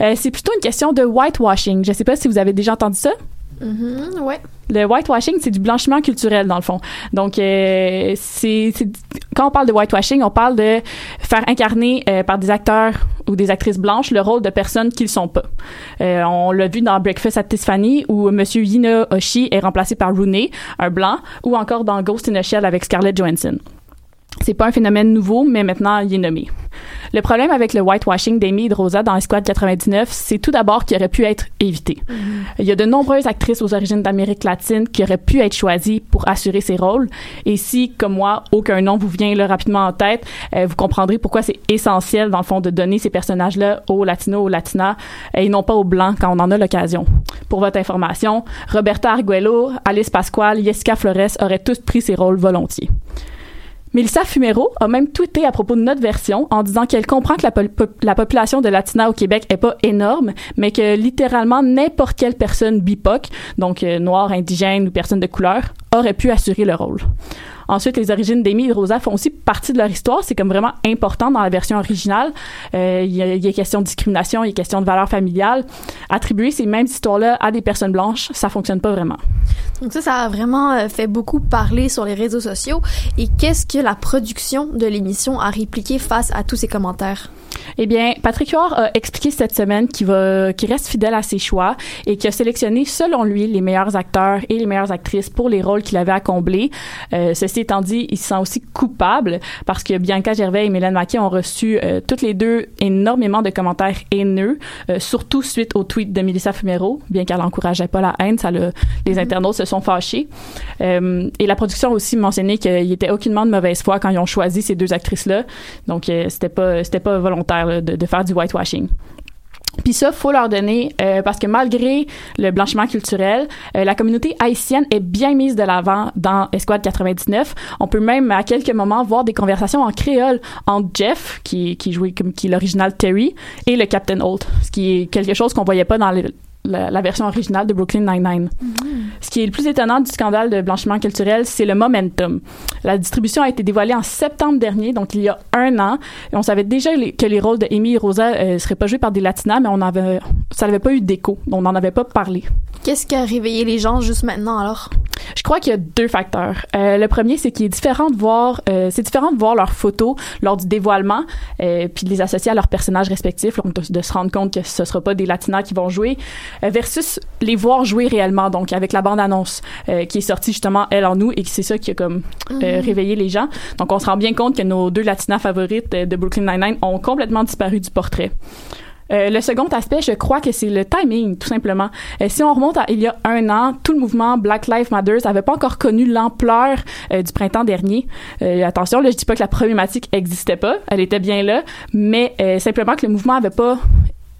Euh, c'est plutôt une question de whitewashing. Je sais pas si vous avez déjà entendu ça. Mhm, ouais. Le whitewashing, c'est du blanchiment culturel dans le fond. Donc, euh, c'est c'est- quand on parle de whitewashing, on parle de faire incarner euh, par des acteurs ou des actrices blanches le rôle de personnes qu'ils sont pas. Euh, on l'a vu dans Breakfast at Tiffany où Monsieur Yina Oshi est remplacé par Rooney, un blanc, ou encore dans Ghost in a Shell avec Scarlett Johansson. C'est pas un phénomène nouveau, mais maintenant il est nommé. Le problème avec le whitewashing d'Amy et de Rosa dans Esquad 99, c'est tout d'abord qu'il aurait pu être évité. Il y a de nombreuses actrices aux origines d'Amérique latine qui auraient pu être choisies pour assurer ces rôles. Et si, comme moi, aucun nom vous vient là rapidement en tête, euh, vous comprendrez pourquoi c'est essentiel, dans le fond, de donner ces personnages-là aux latinos, aux latinas, et non pas aux blancs quand on en a l'occasion. Pour votre information, Roberta Arguello, Alice Pasquale, Jessica Flores auraient tous pris ces rôles volontiers. Melissa Fumero a même tweeté à propos de notre version en disant qu'elle comprend que la population de Latina au Québec est pas énorme, mais que littéralement n'importe quelle personne BIPOC, donc euh, noire, indigène ou personne de couleur, aurait pu assurer le rôle. Ensuite, les origines d'Amy et de Rosa font aussi partie de leur histoire. C'est comme vraiment important dans la version originale. Euh, Il y, y a question de discrimination, il y a question de valeur familiale. Attribuer ces mêmes histoires-là à des personnes blanches, ça fonctionne pas vraiment. Donc ça, ça a vraiment euh, fait beaucoup parler sur les réseaux sociaux. Et qu'est-ce que la production de l'émission a répliqué face à tous ces commentaires? Eh bien, Patrick Huard a expliqué cette semaine qu'il va, qu'il reste fidèle à ses choix et qu'il a sélectionné, selon lui, les meilleurs acteurs et les meilleures actrices pour les rôles qu'il avait à combler. Euh, ceci étant dit, il se sent aussi coupable parce que Bianca Gervais et Mélène Maquet ont reçu euh, toutes les deux énormément de commentaires haineux, euh, surtout suite au tweet de Melissa Fumero, bien qu'elle n'encourageait pas la haine, ça le, les internautes se sont fâchés. Et la production a aussi mentionné qu'il était aucunement de mauvaise foi quand ils ont choisi ces deux actrices-là. Donc, c'était pas, c'était pas volontaire là, de, de faire du whitewashing. Puis ça, faut leur donner euh, parce que malgré le blanchiment culturel, euh, la communauté haïtienne est bien mise de l'avant dans Esquad 99. On peut même à quelques moments voir des conversations en créole entre Jeff, qui, qui jouait comme qui l'original Terry, et le Captain Holt, ce qui est quelque chose qu'on voyait pas dans le la, la version originale de Brooklyn Nine-Nine. Ce qui est le plus étonnant du scandale de blanchiment culturel, c'est le momentum. La distribution a été dévoilée en septembre dernier, donc il y a un an. Et on savait déjà les- que les rôles de Amy et Rosa euh, seraient pas joués par des latinas, mais on avait, ça n'avait pas eu d'écho. On n'en avait pas parlé. Qu'est-ce qui a réveillé les gens juste maintenant alors? Je crois qu'il y a deux facteurs. Euh, le premier, c'est qu'il est différent de voir, euh, c'est différent de voir leurs photos lors du dévoilement, puis de les associer à leurs personnages respectifs, donc de, de se rendre compte que ce sera pas des latinas qui vont jouer, versus les voir jouer réellement, donc avec la bande-annonce euh, qui est sortie justement elle en nous et que c'est ça qui a comme euh, réveillé les gens. Donc on se rend bien compte que nos deux latinas favorites euh, de Brooklyn Nine-Nine ont complètement disparu du portrait. Euh, le second aspect, je crois que c'est le timing, tout simplement. Euh, si on remonte à il y a un an, tout le mouvement Black Lives Matter n'avait pas encore connu l'ampleur euh, du printemps dernier. Euh, attention, là, je dis pas que la problématique existait pas, elle était bien là, mais euh, simplement que le mouvement avait pas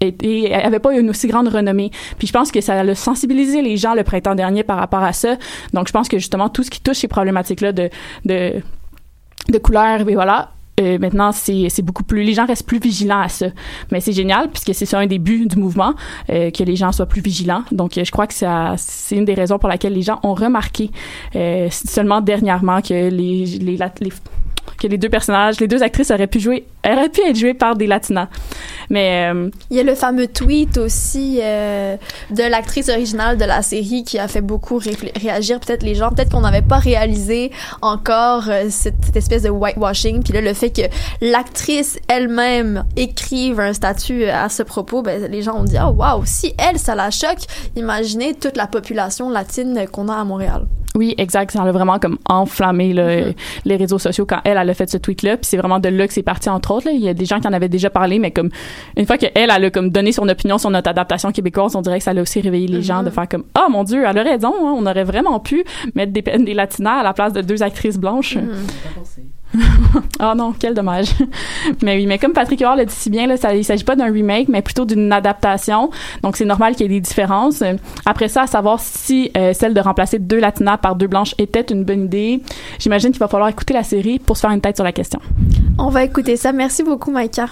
été, avait pas une aussi grande renommée. Puis je pense que ça a sensibilisé les gens le printemps dernier par rapport à ça. Donc je pense que justement tout ce qui touche ces problématiques-là de, de de couleurs et voilà euh, maintenant c'est beaucoup plus les gens restent plus vigilants à ça mais c'est génial puisque c'est ça un des buts du mouvement euh, que les gens soient plus vigilants donc euh, je crois que c'est une des raisons pour laquelle les gens ont remarqué seulement dernièrement que les les, les que les deux personnages, les deux actrices auraient pu jouer, auraient pu être jouées par des latinas. Mais euh, Il y a le fameux tweet aussi euh, de l'actrice originale de la série qui a fait beaucoup réagir peut-être les gens. Peut-être qu'on n'avait pas réalisé encore euh, cette, espèce de whitewashing. Puis là, le fait que l'actrice elle-même écrive un statut à ce propos, ben, les gens ont dit « Oh wow, si elle, ça la choque, imaginez toute la population latine qu'on a à Montréal. » Oui, exact. Ça a vraiment comme enflammé là, Mm-hmm. les réseaux sociaux quand elle, elle a fait ce tweet-là. Puis c'est vraiment de là que c'est parti, entre autres. Là. Il y a des gens qui en avaient déjà parlé, mais comme une fois qu'elle, elle a comme donné son opinion sur notre adaptation québécoise, on dirait que ça a aussi réveillé les gens de faire comme Ah mon Dieu, elle a raison, hein, on aurait vraiment pu mettre des, des latinas à la place de deux actrices blanches. Ah non, quel dommage. mais oui, mais comme Patrick Huard l'a dit si bien, là, ça, il s'agit pas d'un remake, mais plutôt d'une adaptation. Donc c'est normal qu'il y ait des différences. Après ça, à savoir si euh, celle de remplacer deux latinas par deux blanches était une bonne idée, j'imagine qu'il va falloir écouter la série pour se faire une tête sur la question. On va écouter ça. Merci beaucoup, Maïka.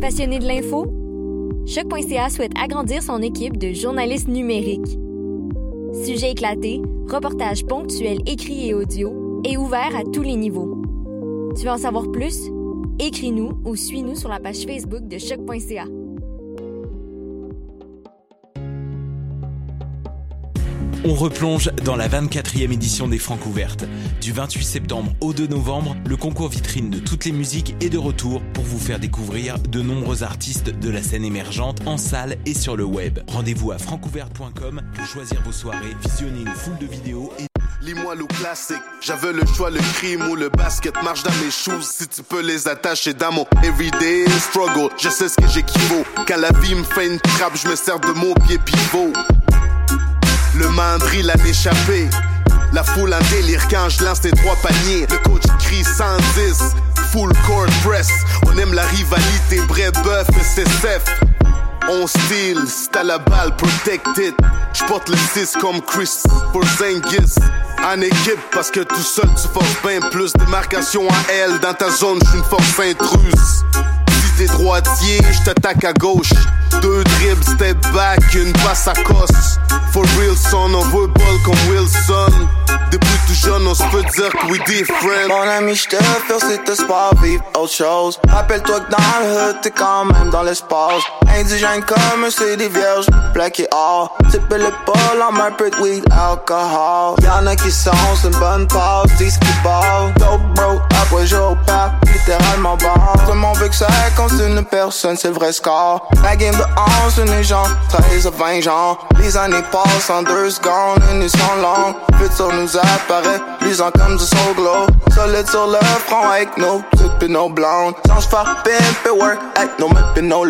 Passionné de l'info? Choc.ca souhaite agrandir son équipe de journalistes numériques. Sujets éclatés, reportages ponctuels écrits et audio, et ouverts à tous les niveaux. Tu veux en savoir plus? Écris-nous ou suis-nous sur la page Facebook de Choc.ca. On replonge dans la 24e édition des Francs ouvertes. Du 28 septembre au 2 novembre, le concours vitrine de toutes les musiques est de retour pour vous faire découvrir de nombreux artistes de la scène émergente en salle et sur le web. Rendez-vous à francouverte.com pour choisir vos soirées, visionner une foule de vidéos et Lis-moi le classique. J'avais le choix, le crime ou le basket marche dans mes shoes. Si tu peux les attacher dans mon everyday struggle, je sais ce que j'équivaut. Quand la vie me fait une trappe, je me sers de mon pied pivot. Le mandril a échappé. La foule en délire quand je lance tes trois paniers. Le coach crie 110, full court press. On aime la rivalité, Brébeuf et CCF. On style, c'est à la balle, protected. J'porte le 6 comme Chris Porzingis. En équipe, parce que tout seul tu forces bien plus. Démarcation à L, dans ta zone, j'suis une force intruse. T'es droitier, j't'attaque à gauche. Deux dribbles, step back, une passe à cosse. For real son, on veut ball comme Wilson. Depuis tout jeune, on se peut dire que we different. Mon ami, je te fais c'est te sport, vivre autre chose. Rappelle-toi que dans le hood, t'es quand même dans l'espace. Indigène comme un CD vierge, plaqué or. Type le bol en un peu de weed, alcool. Y'en a qui sont, c'est une bonne passe, disent qu'ils ballent. Dope bro, après jour parc, littéralement ball. Tout le monde veut que ça compte une personne, c'est vrai score. La game de 11, une légende, 13 à 20 genre. Les années passent en deux secondes, et nous sont longues. Sur nous apparaît, luisant comme du soul glow. Solide sur le front avec nos petites nos blondes. Sans se faire pimp et work, avec nos mecs et nos.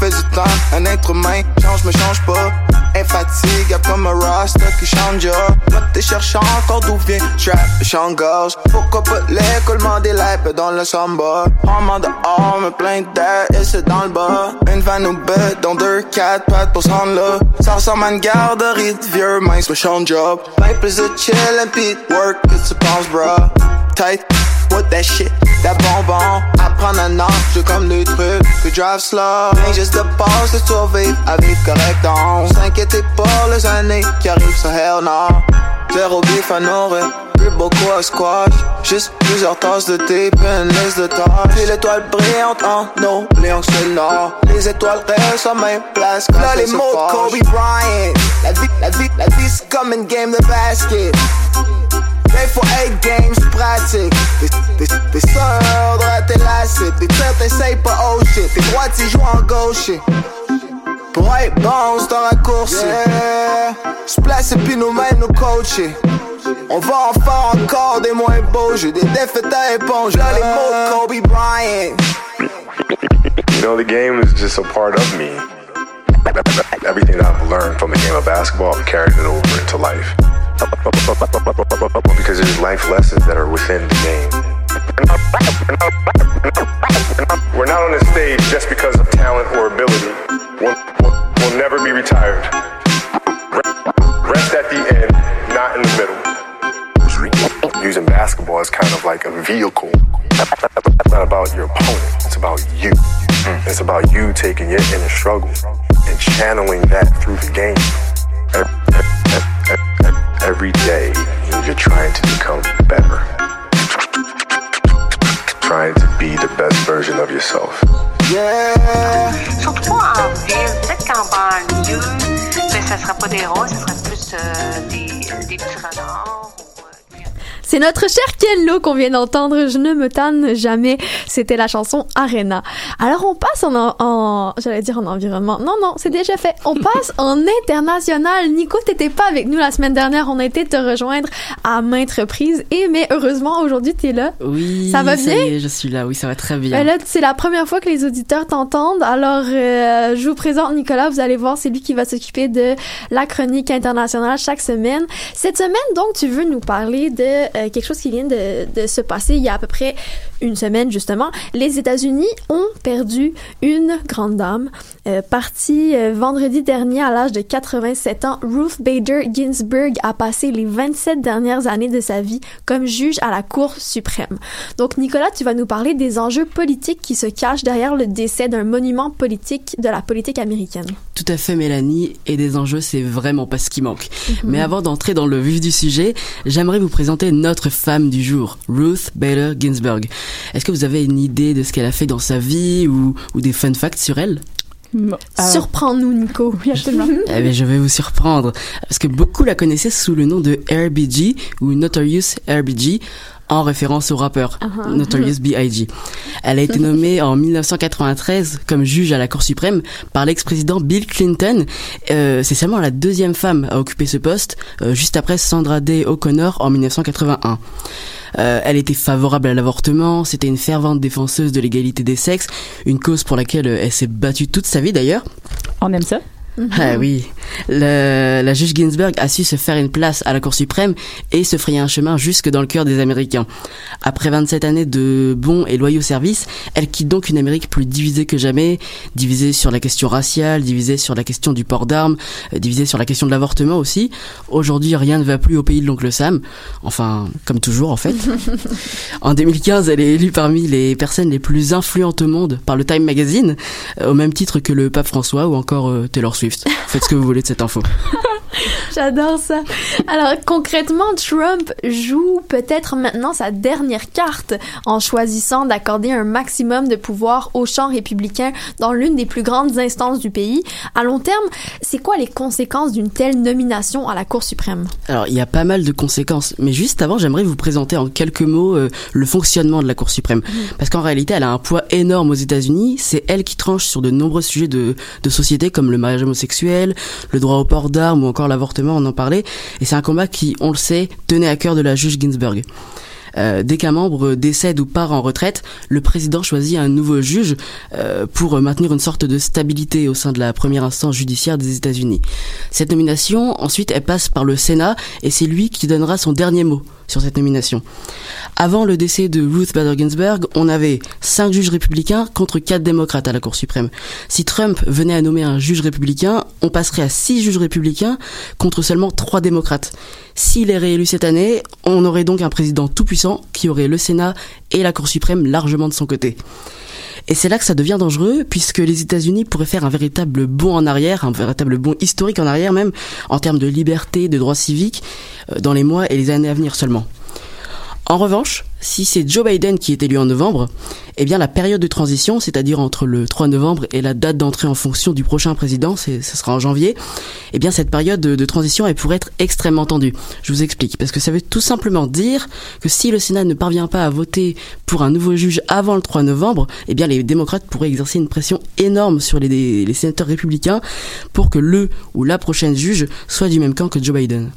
Fais du temps, un être humain, change mais change pas. Infatigable comme un rasta qui change ya. Moi t'es cherchant encore d'où vient trap et. Pourquoi pas l'écoulement des lèvres dans le samba? En dehors, me plein d'air et c'est dans le bas. Une van ou bête, dont deux, quatre pattes pour se rendre là. Ça ressemble à une garderie de vieux mince, mais change job. Ben plus de chill and pit work que tu penses, bro. Tight, what that shit, that bonbon. Apprendre un âge comme des trucs, puis drive slow. Rien juste de passe, de survivre à vivre correct en S'inquiétez pas les années qui arrivent, ça hell no. Zéro bif à nourrir, plus beaucoup à squash. Juste plusieurs tasses de thé, puis une liste de tâches. Puis l'étoile brillante en nous, Léon c'est nord. Les étoiles restent à même place. quand Là, les mots de. Kobe Bryant. La vie, la vie, la vie, c'est comme une game de basket. Day for eight games, pratique. T'es, t'es, t'es sûr de rater la cible. T'es tirs, t'essayes pas oh shit. T'es droitier, joue en gauche. Être bon, c'est un raccourci. Yeah. Se placer puis nous-mêmes nous coacher. On va en faire encore des moins beaux. J'ai des défaites à éponge. Là, les mots Kobe Bryant. You know, the game is just a part of me. Everything that I've learned from the game of basketball, I've carried it over into life. Because there's life lessons that are within the game. We're not on this stage just because of talent or ability. We'll, we'll, we'll never be retired. Rest at the end, not in the middle. Using basketball as kind of like a vehicle. It's not about your opponent, it's about you. It's about you taking your inner struggle and channeling that through the game. Notre cher Kello qu'on vient d'entendre. Je ne me tanne jamais. C'était la chanson Arena. Alors on passe en, en, en- j'allais dire en environnement. Non non, c'est déjà fait. On passe en international. Nico, t'étais pas avec nous la semaine dernière. On a été te rejoindre à maintes reprises. Et mais heureusement aujourd'hui t'es là. Oui, Ça va bien? y est, je suis là. Oui, ça va très bien. Ben là, c'est la première fois que les auditeurs t'entendent. Alors, euh, je vous présente Nicolas. Vous allez voir, c'est lui qui va s'occuper de la chronique internationale chaque semaine. Cette semaine, donc, tu veux nous parler de euh, quelque chose qui vient de, de se passer il y a à peu près une semaine, justement. Les États-Unis ont perdu une grande dame, euh, partie euh, vendredi dernier à l'âge de 87 ans. Ruth Bader Ginsburg a passé les 27 dernières années de sa vie comme juge à la Cour suprême. Donc, Nicolas, tu vas nous parler des enjeux politiques qui se cachent derrière le décès d'un monument politique de la politique américaine. Tout à fait, Mélanie. Et des enjeux, c'est vraiment pas ce qui manque. Mhm. Mais avant d'entrer dans le vif du sujet, j'aimerais vous présenter notre femme du jour, Ruth Bader Ginsburg. Est-ce que vous avez une idée de ce qu'elle a fait dans sa vie ou, ou des fun facts sur elle? Surprends-nous, Nico. Eh bien, je vais vous surprendre, parce que beaucoup la connaissaient sous le nom de RBG ou Notorious RBG, en référence au rappeur Uh-huh. Notorious B.I.G. Elle a été nommée en 1993 comme juge à la Cour suprême par l'ex-président Bill Clinton. Euh, C'est seulement la deuxième femme à occuper ce poste, euh, juste après Sandra Day O'Connor en 1981. Euh, elle était favorable à l'avortement, c'était une fervente défenseuse de l'égalité des sexes, une cause pour laquelle euh, elle s'est battue toute sa vie d'ailleurs. On aime ça? Ah oui, Le- la juge Ginsburg a su se faire une place à la Cour suprême et se frayer un chemin jusque dans le cœur des Américains. Après 27 années de bons et loyaux services, elle quitte donc une Amérique plus divisée que jamais, divisée sur la question raciale, divisée sur la question du port d'armes, euh, divisée sur la question de l'avortement aussi. Aujourd'hui, rien ne va plus au pays de l'oncle Sam. Enfin, comme toujours en fait. En 2015, elle est élue parmi les personnes les plus influentes au monde par le Time Magazine, euh, au même titre que le pape François ou encore euh, Taylor Swift. Faites ce que vous voulez de cette info. J'adore ça. Alors concrètement, Trump joue peut-être maintenant sa dernière carte en choisissant d'accorder un maximum de pouvoir au champ républicain dans l'une des plus grandes instances du pays. À long terme, c'est quoi les conséquences d'une telle nomination à la Cour suprême? Alors, il y a pas mal de conséquences, mais juste avant, j'aimerais vous présenter en quelques mots euh, le fonctionnement de la Cour suprême. Parce qu'en réalité, elle a un poids énorme aux États-Unis. C'est elle qui tranche sur de nombreux sujets de, de société comme le mariage homosexuel, le droit au port d'armes ou encore l'avortement, on en parlait. Et c'est un combat qui, on le sait, tenait à cœur de la juge Ginsburg. Euh, dès qu'un membre décède ou part en retraite, le président choisit un nouveau juge euh, pour maintenir une sorte de stabilité au sein de la première instance judiciaire des États-Unis. Cette nomination, ensuite, elle passe par le Sénat et c'est lui qui donnera son dernier mot sur cette nomination. Avant le décès de Ruth Bader Ginsburg, on avait cinq juges républicains contre quatre démocrates à la Cour suprême. Si Trump venait à nommer un juge républicain, on passerait à six juges républicains contre seulement trois démocrates. S'il est réélu cette année, on aurait donc un président tout-puissant qui aurait le Sénat et la Cour suprême largement de son côté. Et c'est là que ça devient dangereux, puisque les États-Unis pourraient faire un véritable bond en arrière, un véritable bond historique en arrière même, en termes de liberté, de droits civiques, euh, dans les mois et les années à venir seulement. En revanche, si c'est Joe Biden qui est élu en novembre, eh bien la période de transition, c'est-à-dire entre le 3 novembre et la date d'entrée en fonction du prochain président, ce sera en janvier, eh bien cette période de, transition, elle pourrait être extrêmement tendue. Je vous explique, parce que ça veut tout simplement dire que si le Sénat ne parvient pas à voter pour un nouveau juge avant le 3 novembre, eh bien les démocrates pourraient exercer une pression énorme sur les, les sénateurs républicains pour que le ou la prochaine juge soit du même camp que Joe Biden.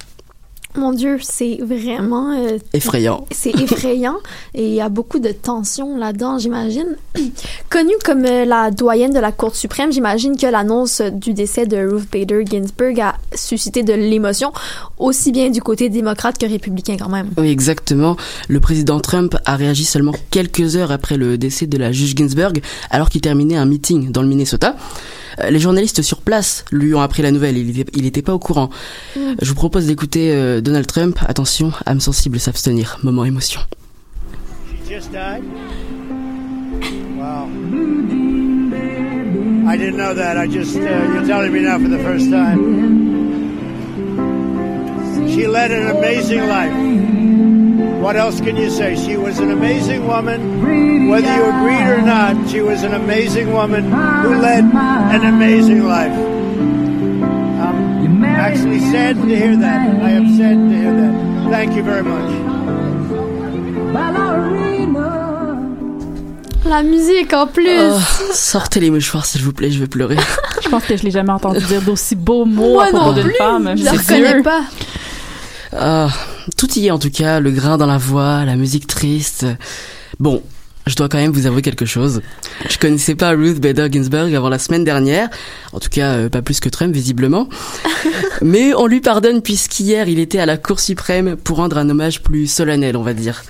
Mon Dieu, c'est vraiment euh, effrayant. C'est effrayant et il y a beaucoup de tension là-dedans, j'imagine. Connue comme euh, la doyenne de la Cour suprême, j'imagine que l'annonce du décès de Ruth Bader Ginsburg a suscité de l'émotion, aussi bien du côté démocrate que républicain quand même. Oui, exactement. Le président Trump a réagi seulement quelques heures après le décès de la juge Ginsburg, alors qu'il terminait un meeting dans le Minnesota. Euh, les journalistes sur place lui ont appris la nouvelle, il n'était pas au courant. Mm. Je vous propose d'écouter Donald Trump. Attention, âme sensible s'abstenir. Moment émotion. She just died? Wow. I didn't know that. I just, uh, you're telling me now for the first time. She led an amazing life. What else can you say? She was an amazing woman. Whether you agreed or not, she was an amazing woman who led an amazing life. I'm actually sad to hear that. I am sad to hear that. Thank you very much. La musique en plus. Oh, sortez les mouchoirs s'il vous plaît, je vais pleurer. je pense que je l'ai jamais entendu dire d'aussi beaux mots Moi à propos non d'une femme. Je la reconnais pas. Ah, tout y est en tout cas, le grain dans la voix, la musique triste. Bon, je dois quand même vous avouer quelque chose. Je connaissais pas Ruth Bader Ginsburg avant la semaine dernière, en tout cas euh, pas plus que Trump visiblement. Mais on lui pardonne puisqu'hier il était à la Cour suprême pour rendre un hommage plus solennel, on va dire.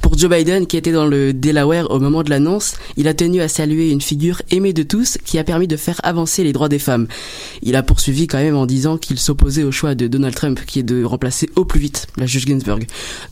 Pour Joe Biden, qui était dans le Delaware au moment de l'annonce, il a tenu à saluer une figure aimée de tous qui a permis de faire avancer les droits des femmes. Il a poursuivi quand même en disant qu'il s'opposait au choix de Donald Trump, qui est de remplacer au plus vite la juge Ginsburg.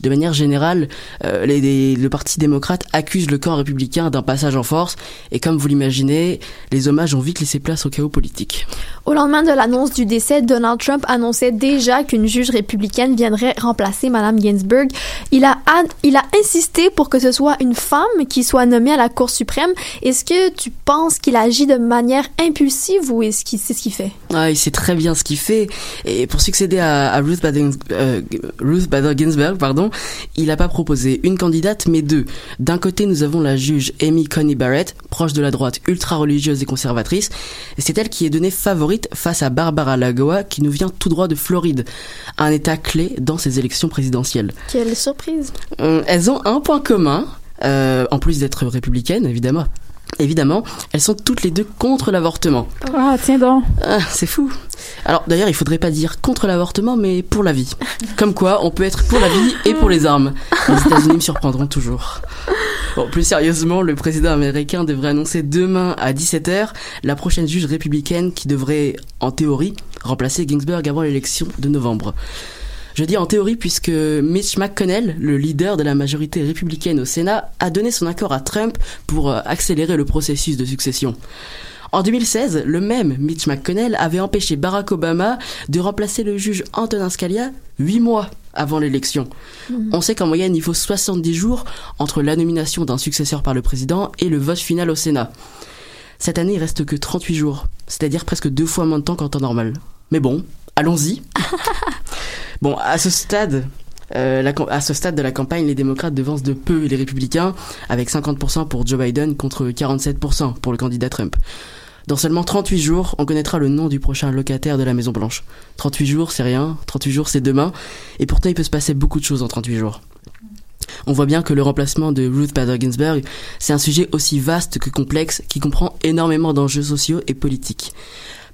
De manière générale, euh, le Parti démocrate accuse le camp républicain d'un passage en force, et comme vous l'imaginez, les hommages ont vite laissé place au chaos politique. Au lendemain de l'annonce du décès, Donald Trump annonçait déjà qu'une juge républicaine viendrait remplacer Madame Ginsburg. Il a, il a insisté pour que ce soit une femme qui soit nommée à la Cour suprême? Est-ce que tu penses qu'il agit de manière impulsive ou est-ce qu'il sait ce qu'il fait? Ah, il sait très bien ce qu'il fait. Et pour succéder à, à Ruth, Bader, euh, Ruth Bader Ginsburg, pardon, il n'a pas proposé une candidate, mais deux. D'un côté, nous avons la juge Amy Coney Barrett, proche de la droite ultra-religieuse et conservatrice. C'est elle qui est donnée favorite face à Barbara Lagoa, qui nous vient tout droit de Floride, un état clé dans ces élections présidentielles. Quelle surprise euh, Elles ont un point commun, euh, en plus d'être républicaines, évidemment. Évidemment, elles sont toutes les deux contre l'avortement. Ah, tiens donc. Ah, c'est fou. Alors d'ailleurs, il faudrait pas dire contre l'avortement, mais pour la vie. Comme quoi, on peut être pour la vie et pour les armes. Les États-Unis me surprendront toujours. Bon, plus sérieusement, le président américain devrait annoncer demain à 17h la prochaine juge républicaine qui devrait, en théorie, remplacer Ginsburg avant l'élection de novembre. Je dis en théorie puisque Mitch McConnell, le leader de la majorité républicaine au Sénat, a donné son accord à Trump pour accélérer le processus de succession. En 2016, le même Mitch McConnell avait empêché Barack Obama de remplacer le juge Antonin Scalia huit mois avant l'élection. Mmh. On sait qu'en moyenne, il faut 70 jours entre la nomination d'un successeur par le président et le vote final au Sénat. Cette année, il reste que 38 jours, c'est-à-dire presque deux fois moins de temps qu'en temps normal. Mais bon, allons-y. bon, à ce stade, euh, à ce stade de la campagne, les démocrates devancent de peu les républicains, avec 50% pour Joe Biden contre 47% pour le candidat Trump. Dans seulement 38 jours, on connaîtra le nom du prochain locataire de la Maison Blanche. 38 jours, c'est rien. 38 jours, c'est demain. Et pourtant, il peut se passer beaucoup de choses en 38 jours. On voit bien que le remplacement de Ruth Bader Ginsburg, c'est un sujet aussi vaste que complexe qui comprend énormément d'enjeux sociaux et politiques.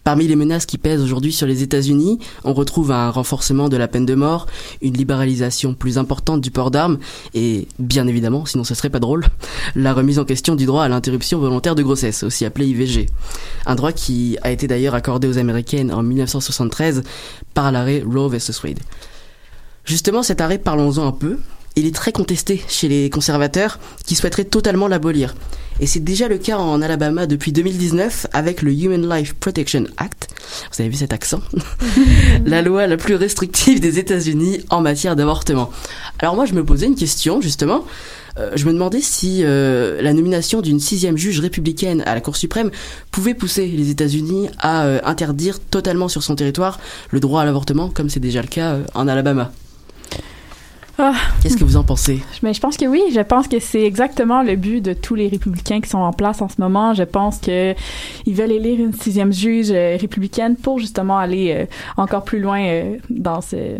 Parmi les menaces qui pèsent aujourd'hui sur les États-Unis, on retrouve un renforcement de la peine de mort, une libéralisation plus importante du port d'armes et, bien évidemment, sinon ce serait pas drôle, la remise en question du droit à l'interruption volontaire de grossesse, aussi appelé IVG. Un droit qui a été d'ailleurs accordé aux Américaines en 1973 par l'arrêt Roe vs. Wade. Justement, cet arrêt, parlons-en un peu. Il est très contesté chez les conservateurs qui souhaiteraient totalement l'abolir. Et c'est déjà le cas en Alabama depuis 2019 avec le Human Life Protection Act. Vous avez vu cet accent? La loi la plus restrictive des États-Unis en matière d'avortement. Alors moi, je me posais une question, justement. Euh, je me demandais si euh, la nomination d'une sixième juge républicaine à la Cour suprême pouvait pousser les États-Unis à euh, interdire totalement sur son territoire le droit à l'avortement, comme c'est déjà le cas en Alabama. Ah. Qu'est-ce que vous en pensez? Mais je pense que oui, je pense que c'est exactement le but de tous les républicains qui sont en place en ce moment. Je pense que ils veulent élire une sixième juge euh, républicaine pour justement aller euh, encore plus loin euh, dans ce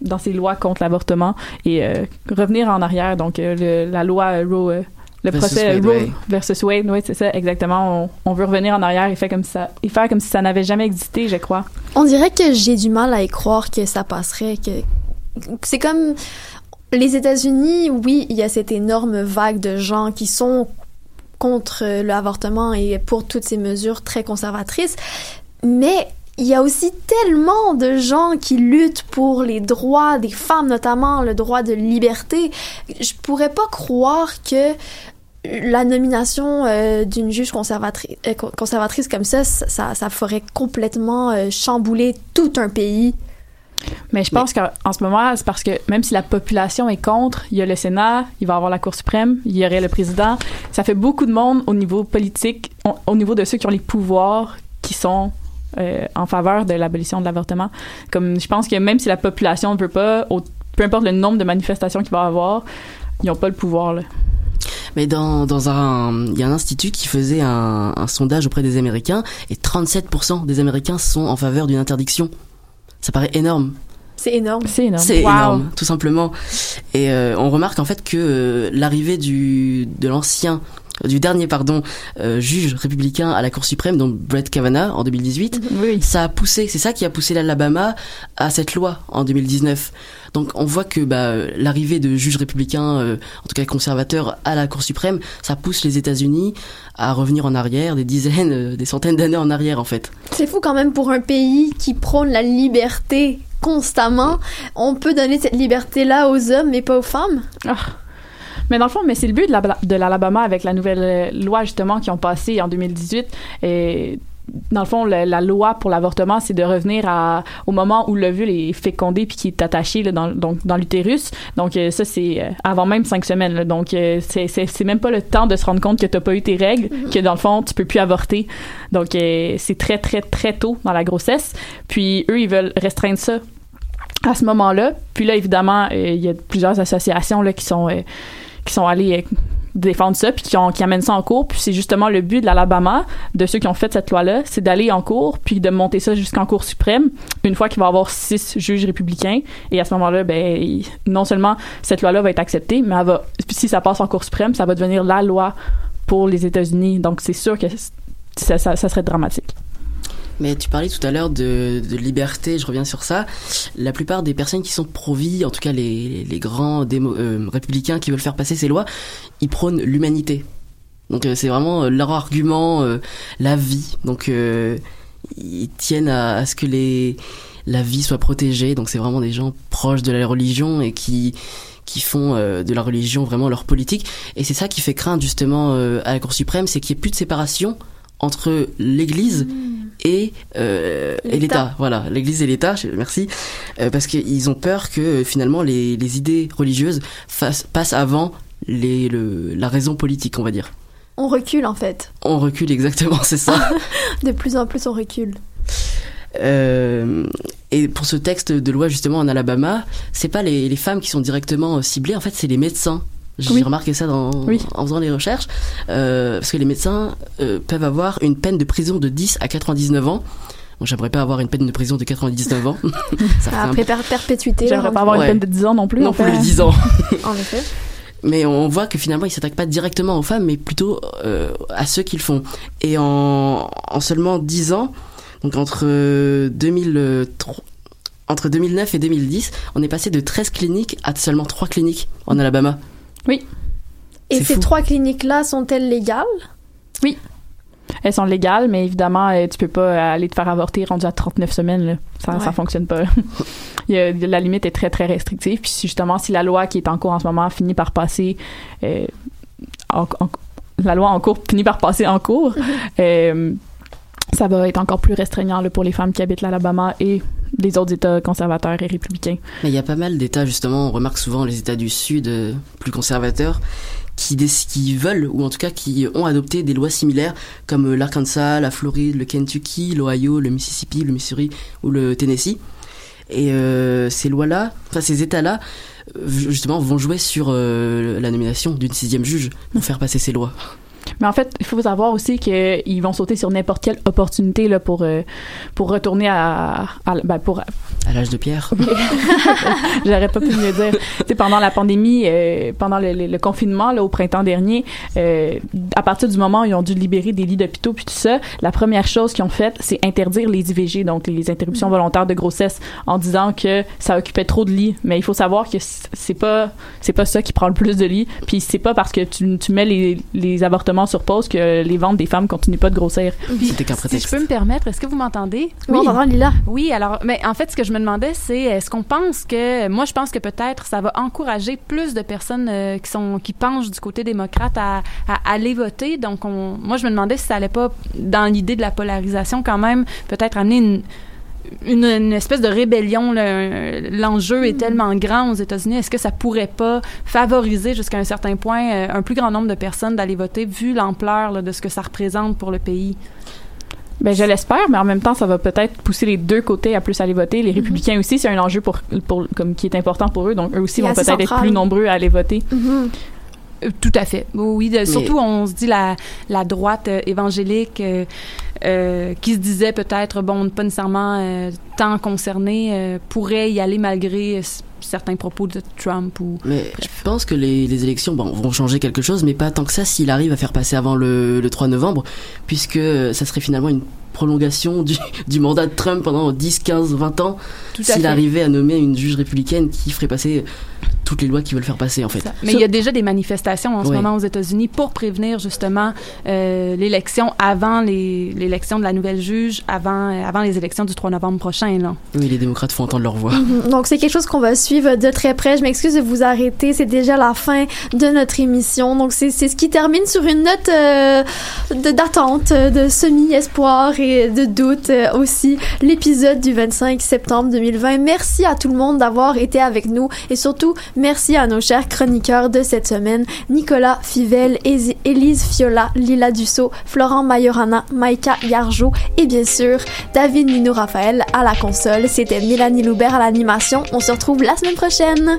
dans ces lois contre l'avortement et euh, revenir en arrière. Donc euh, le- la loi euh, Roe, euh, le Versus procès Wade, Roe ouais. versus Wade, oui c'est ça exactement. On, on veut revenir en arrière et faire comme ça et faire comme si ça n'avait jamais existé, je crois. On dirait que j'ai du mal à y croire que ça passerait, que c'est comme les États-Unis, oui, il y a cette énorme vague de gens qui sont contre l'avortement et pour toutes ces mesures très conservatrices, mais il y a aussi tellement de gens qui luttent pour les droits des femmes, notamment le droit de liberté. Je pourrais pas croire que la nomination euh, d'une juge conservatrice, euh, co- conservatrice comme ça, ça ferait complètement euh, chambouler tout un pays. Mais je pense qu'en ce moment, c'est parce que même si la population est contre, il y a le Sénat, il va y avoir la Cour suprême, il y aurait le président. Ça fait beaucoup de monde au niveau politique, au, au niveau de ceux qui ont les pouvoirs, qui sont euh, en faveur de l'abolition de l'avortement. Comme je pense que même si la population ne veut pas, peu importe le nombre de manifestations qu'il va y avoir, ils n'ont pas le pouvoir. Mais dans, un, il y a un institut qui faisait un sondage auprès des Américains et 37% des Américains sont en faveur d'une interdiction. Ça paraît énorme. C'est énorme. C'est énorme. C'est Wow. énorme, tout simplement. Et euh, on remarque en fait que euh, l'arrivée du de l'ancien du dernier pardon euh, juge républicain à la Cour suprême donc Brett Kavanaugh en 2018 ça a poussé c'est ça qui a poussé l'Alabama à cette loi en 2019 donc on voit que bah, l'arrivée de juges républicains euh, en tout cas conservateurs à la Cour suprême ça pousse les États-Unis à revenir en arrière des dizaines euh, des centaines d'années en arrière en fait C'est fou quand même pour un pays qui prône la liberté constamment. On peut donner cette liberté-là aux hommes, mais pas aux femmes? Ah. Mais dans le fond, mais c'est le but de la- de l'Alabama avec la nouvelle euh, loi justement qui ont passé en 2018. Et dans le fond, la, la loi pour l'avortement, c'est de revenir à, au moment où l'ovule est fécondé puis qui est attaché là, dans, donc, dans l'utérus. Donc euh, ça, c'est euh, avant même cinq semaines. là. Donc euh, c'est même pas le temps de se rendre compte que t'as pas eu tes règles, que dans le fond, tu peux plus avorter. Donc c'est très, très, très tôt dans la grossesse. Puis eux, ils veulent restreindre ça à ce moment-là. Puis là, évidemment, il y a plusieurs associations là, qui sont qui sont allées euh, défendre ça puis qui, ont, qui amènent ça en cours. Puis c'est justement le but de l'Alabama de ceux qui ont fait cette loi-là c'est d'aller en cours puis de monter ça jusqu'en cour suprême une fois qu'il va y avoir six juges républicains. Et à ce moment-là ben il- non seulement cette loi-là va être acceptée mais si ça passe en cour suprême ça va devenir la loi pour les États-Unis. Donc c'est sûr que ça serait dramatique Mais tu parlais tout à l'heure de, liberté, je reviens sur ça. La plupart des personnes qui sont pro-vie, en tout cas les, grands euh, républicains qui veulent faire passer ces lois, ils prônent l'humanité. Donc euh, c'est vraiment euh, leur argument, la vie. Donc ils tiennent à, ce que la vie soit protégée. Donc c'est vraiment des gens proches de la religion et qui qui font de la religion vraiment leur politique. Et c'est ça qui fait craindre justement à la Cour suprême, c'est qu'il n'y ait plus de séparation entre l'Église et, euh, et L'État. Voilà, l'Église et l'État, merci. Euh, parce qu'ils ont peur que euh, finalement les, les idées religieuses fassent- passent avant les, le, la raison politique, on va dire. On recule en fait. On recule exactement, c'est ça. De plus en plus, on recule. Euh, et pour ce texte de loi justement en Alabama, c'est pas les, les femmes qui sont directement ciblées, en fait c'est les médecins. J'ai Oui. remarqué ça dans, en faisant les recherches, euh, parce que les médecins euh, peuvent avoir une peine de prison de 10 à 99 ans. Bon, j'aimerais pas avoir une peine de prison de 99 ans. Ça un Après per- perpétuité. J'aimerais pas rendu- avoir Ouais. une peine de 10 ans non plus. Non plus fait. les 10 ans. En effet. Mais on voit que finalement, ils s'attaquent pas directement aux femmes, mais plutôt euh, à ceux qui le font. Et en, en seulement 10 ans, Donc entre euh, 2003 entre 2009 et 2010, on est passé de 13 cliniques à seulement 3 cliniques en Alabama. Oui. Et ces fou. trois cliniques-là sont-elles légales? Oui. Elles sont légales, mais évidemment, euh, tu peux pas aller te faire avorter rendu à 39 semaines. Là. Ça, Ouais. ça fonctionne pas. Il y a- la limite est très, très restrictive. Puis si, justement, si la loi qui est en cours en ce moment finit par passer... euh, en- en- la loi en cours finit par passer en cours, euh, ça va être encore plus restreignant là, pour les femmes qui habitent l'Alabama et les autres États conservateurs et républicains. Mais il y a pas mal d'États, justement, on remarque souvent les États du Sud euh, plus conservateurs, qui, qui veulent, ou en tout cas qui ont adopté des lois similaires, comme euh, l'Arkansas, la Floride, le Kentucky, l'Ohio, le Mississippi, le Missouri ou le Tennessee. Et euh, ces lois-là, enfin ces États-là, justement, vont jouer sur euh, la nomination d'une sixième juge pour faire passer ces lois. Mais en fait, il faut savoir aussi qu'ils vont sauter sur n'importe quelle opportunité là, pour, euh, pour retourner à, à- ben, pour À l'âge de pierre. J'aurais pas pu mieux dire. Tu sais, pendant la pandémie, euh, pendant le, le- le confinement, là, au printemps dernier, euh, à partir du moment où ils ont dû libérer des lits d'hôpitaux puis tout ça, la première chose qu'ils ont faite, c'est interdire les IVG, donc les interruptions volontaires de grossesse, en disant que ça occupait trop de lits. Mais il faut savoir que c'est pas c'est pas ça qui prend le plus de lits. Puis c'est pas parce que tu, tu mets les, les avortements sur pause que les ventes des femmes continuent pas de grossir. Si je peux me permettre, est-ce que vous m'entendez? Oui, on Lila. Oui, alors, mais en fait, ce que je me demandais, c'est est-ce qu'on pense que, moi, je pense que peut-être ça va encourager plus de personnes euh, qui sont qui penchent du côté démocrate à, à aller voter? Donc, on, moi, je me demandais si ça allait pas, dans l'idée de la polarisation, quand même, peut-être amener une une, une espèce de rébellion. L'enjeu est tellement grand aux États-Unis. Est-ce que ça pourrait pas favoriser jusqu'à un certain point euh, un plus grand nombre de personnes d'aller voter vu l'ampleur de ce que ça représente pour le pays? Ben, je l'espère, mais en même temps, ça va peut-être pousser les deux côtés à plus aller voter. Les républicains aussi, c'est un enjeu pour, pour, comme, qui est important pour eux, donc eux aussi vont peut-être être plus nombreux à aller voter. Mhm. Euh, Tout à fait. Oui, de- surtout on se dit la, la droite euh, évangélique euh, euh, qui se disait peut-être, bon, pas nécessairement euh, tant concernée, euh, pourrait y aller malgré euh, certains propos de Trump ou... Mais je pense que les, les élections bon, vont changer quelque chose, mais pas tant que ça s'il arrive à faire passer avant le, le 3 novembre, puisque euh, ça serait finalement une prolongation du, du mandat de Trump pendant 10, 15, 20 ans, s'il arrivait à nommer une juge républicaine qui ferait passer toutes les lois qu'ils veulent faire passer, en fait. Mais il y a déjà des manifestations en ce moment aux États-Unis pour prévenir justement euh, l'élection avant les- l'élection de la nouvelle juge, avant, euh, avant les élections du 3 novembre prochain. Là. Oui, les démocrates font entendre leur voix. Mhm. Donc, c'est quelque chose qu'on va suivre de très près. Je m'excuse de vous arrêter. C'est déjà la fin de notre émission. Donc, c'est c'est ce qui termine sur une note euh, de- d'attente, de semi-espoir et de doute euh, aussi. L'épisode du 25 septembre 2020. Merci à tout le monde d'avoir été avec nous et surtout, merci à nos chers chroniqueurs de cette semaine. Nicolas Fivel, Élise Fiola, Lila Dussault, Florent Majorana, Maïka Yarjo et bien sûr, David Nino Raphaël à la console. C'était Mélanie Loubert à l'animation. On se retrouve la semaine prochaine.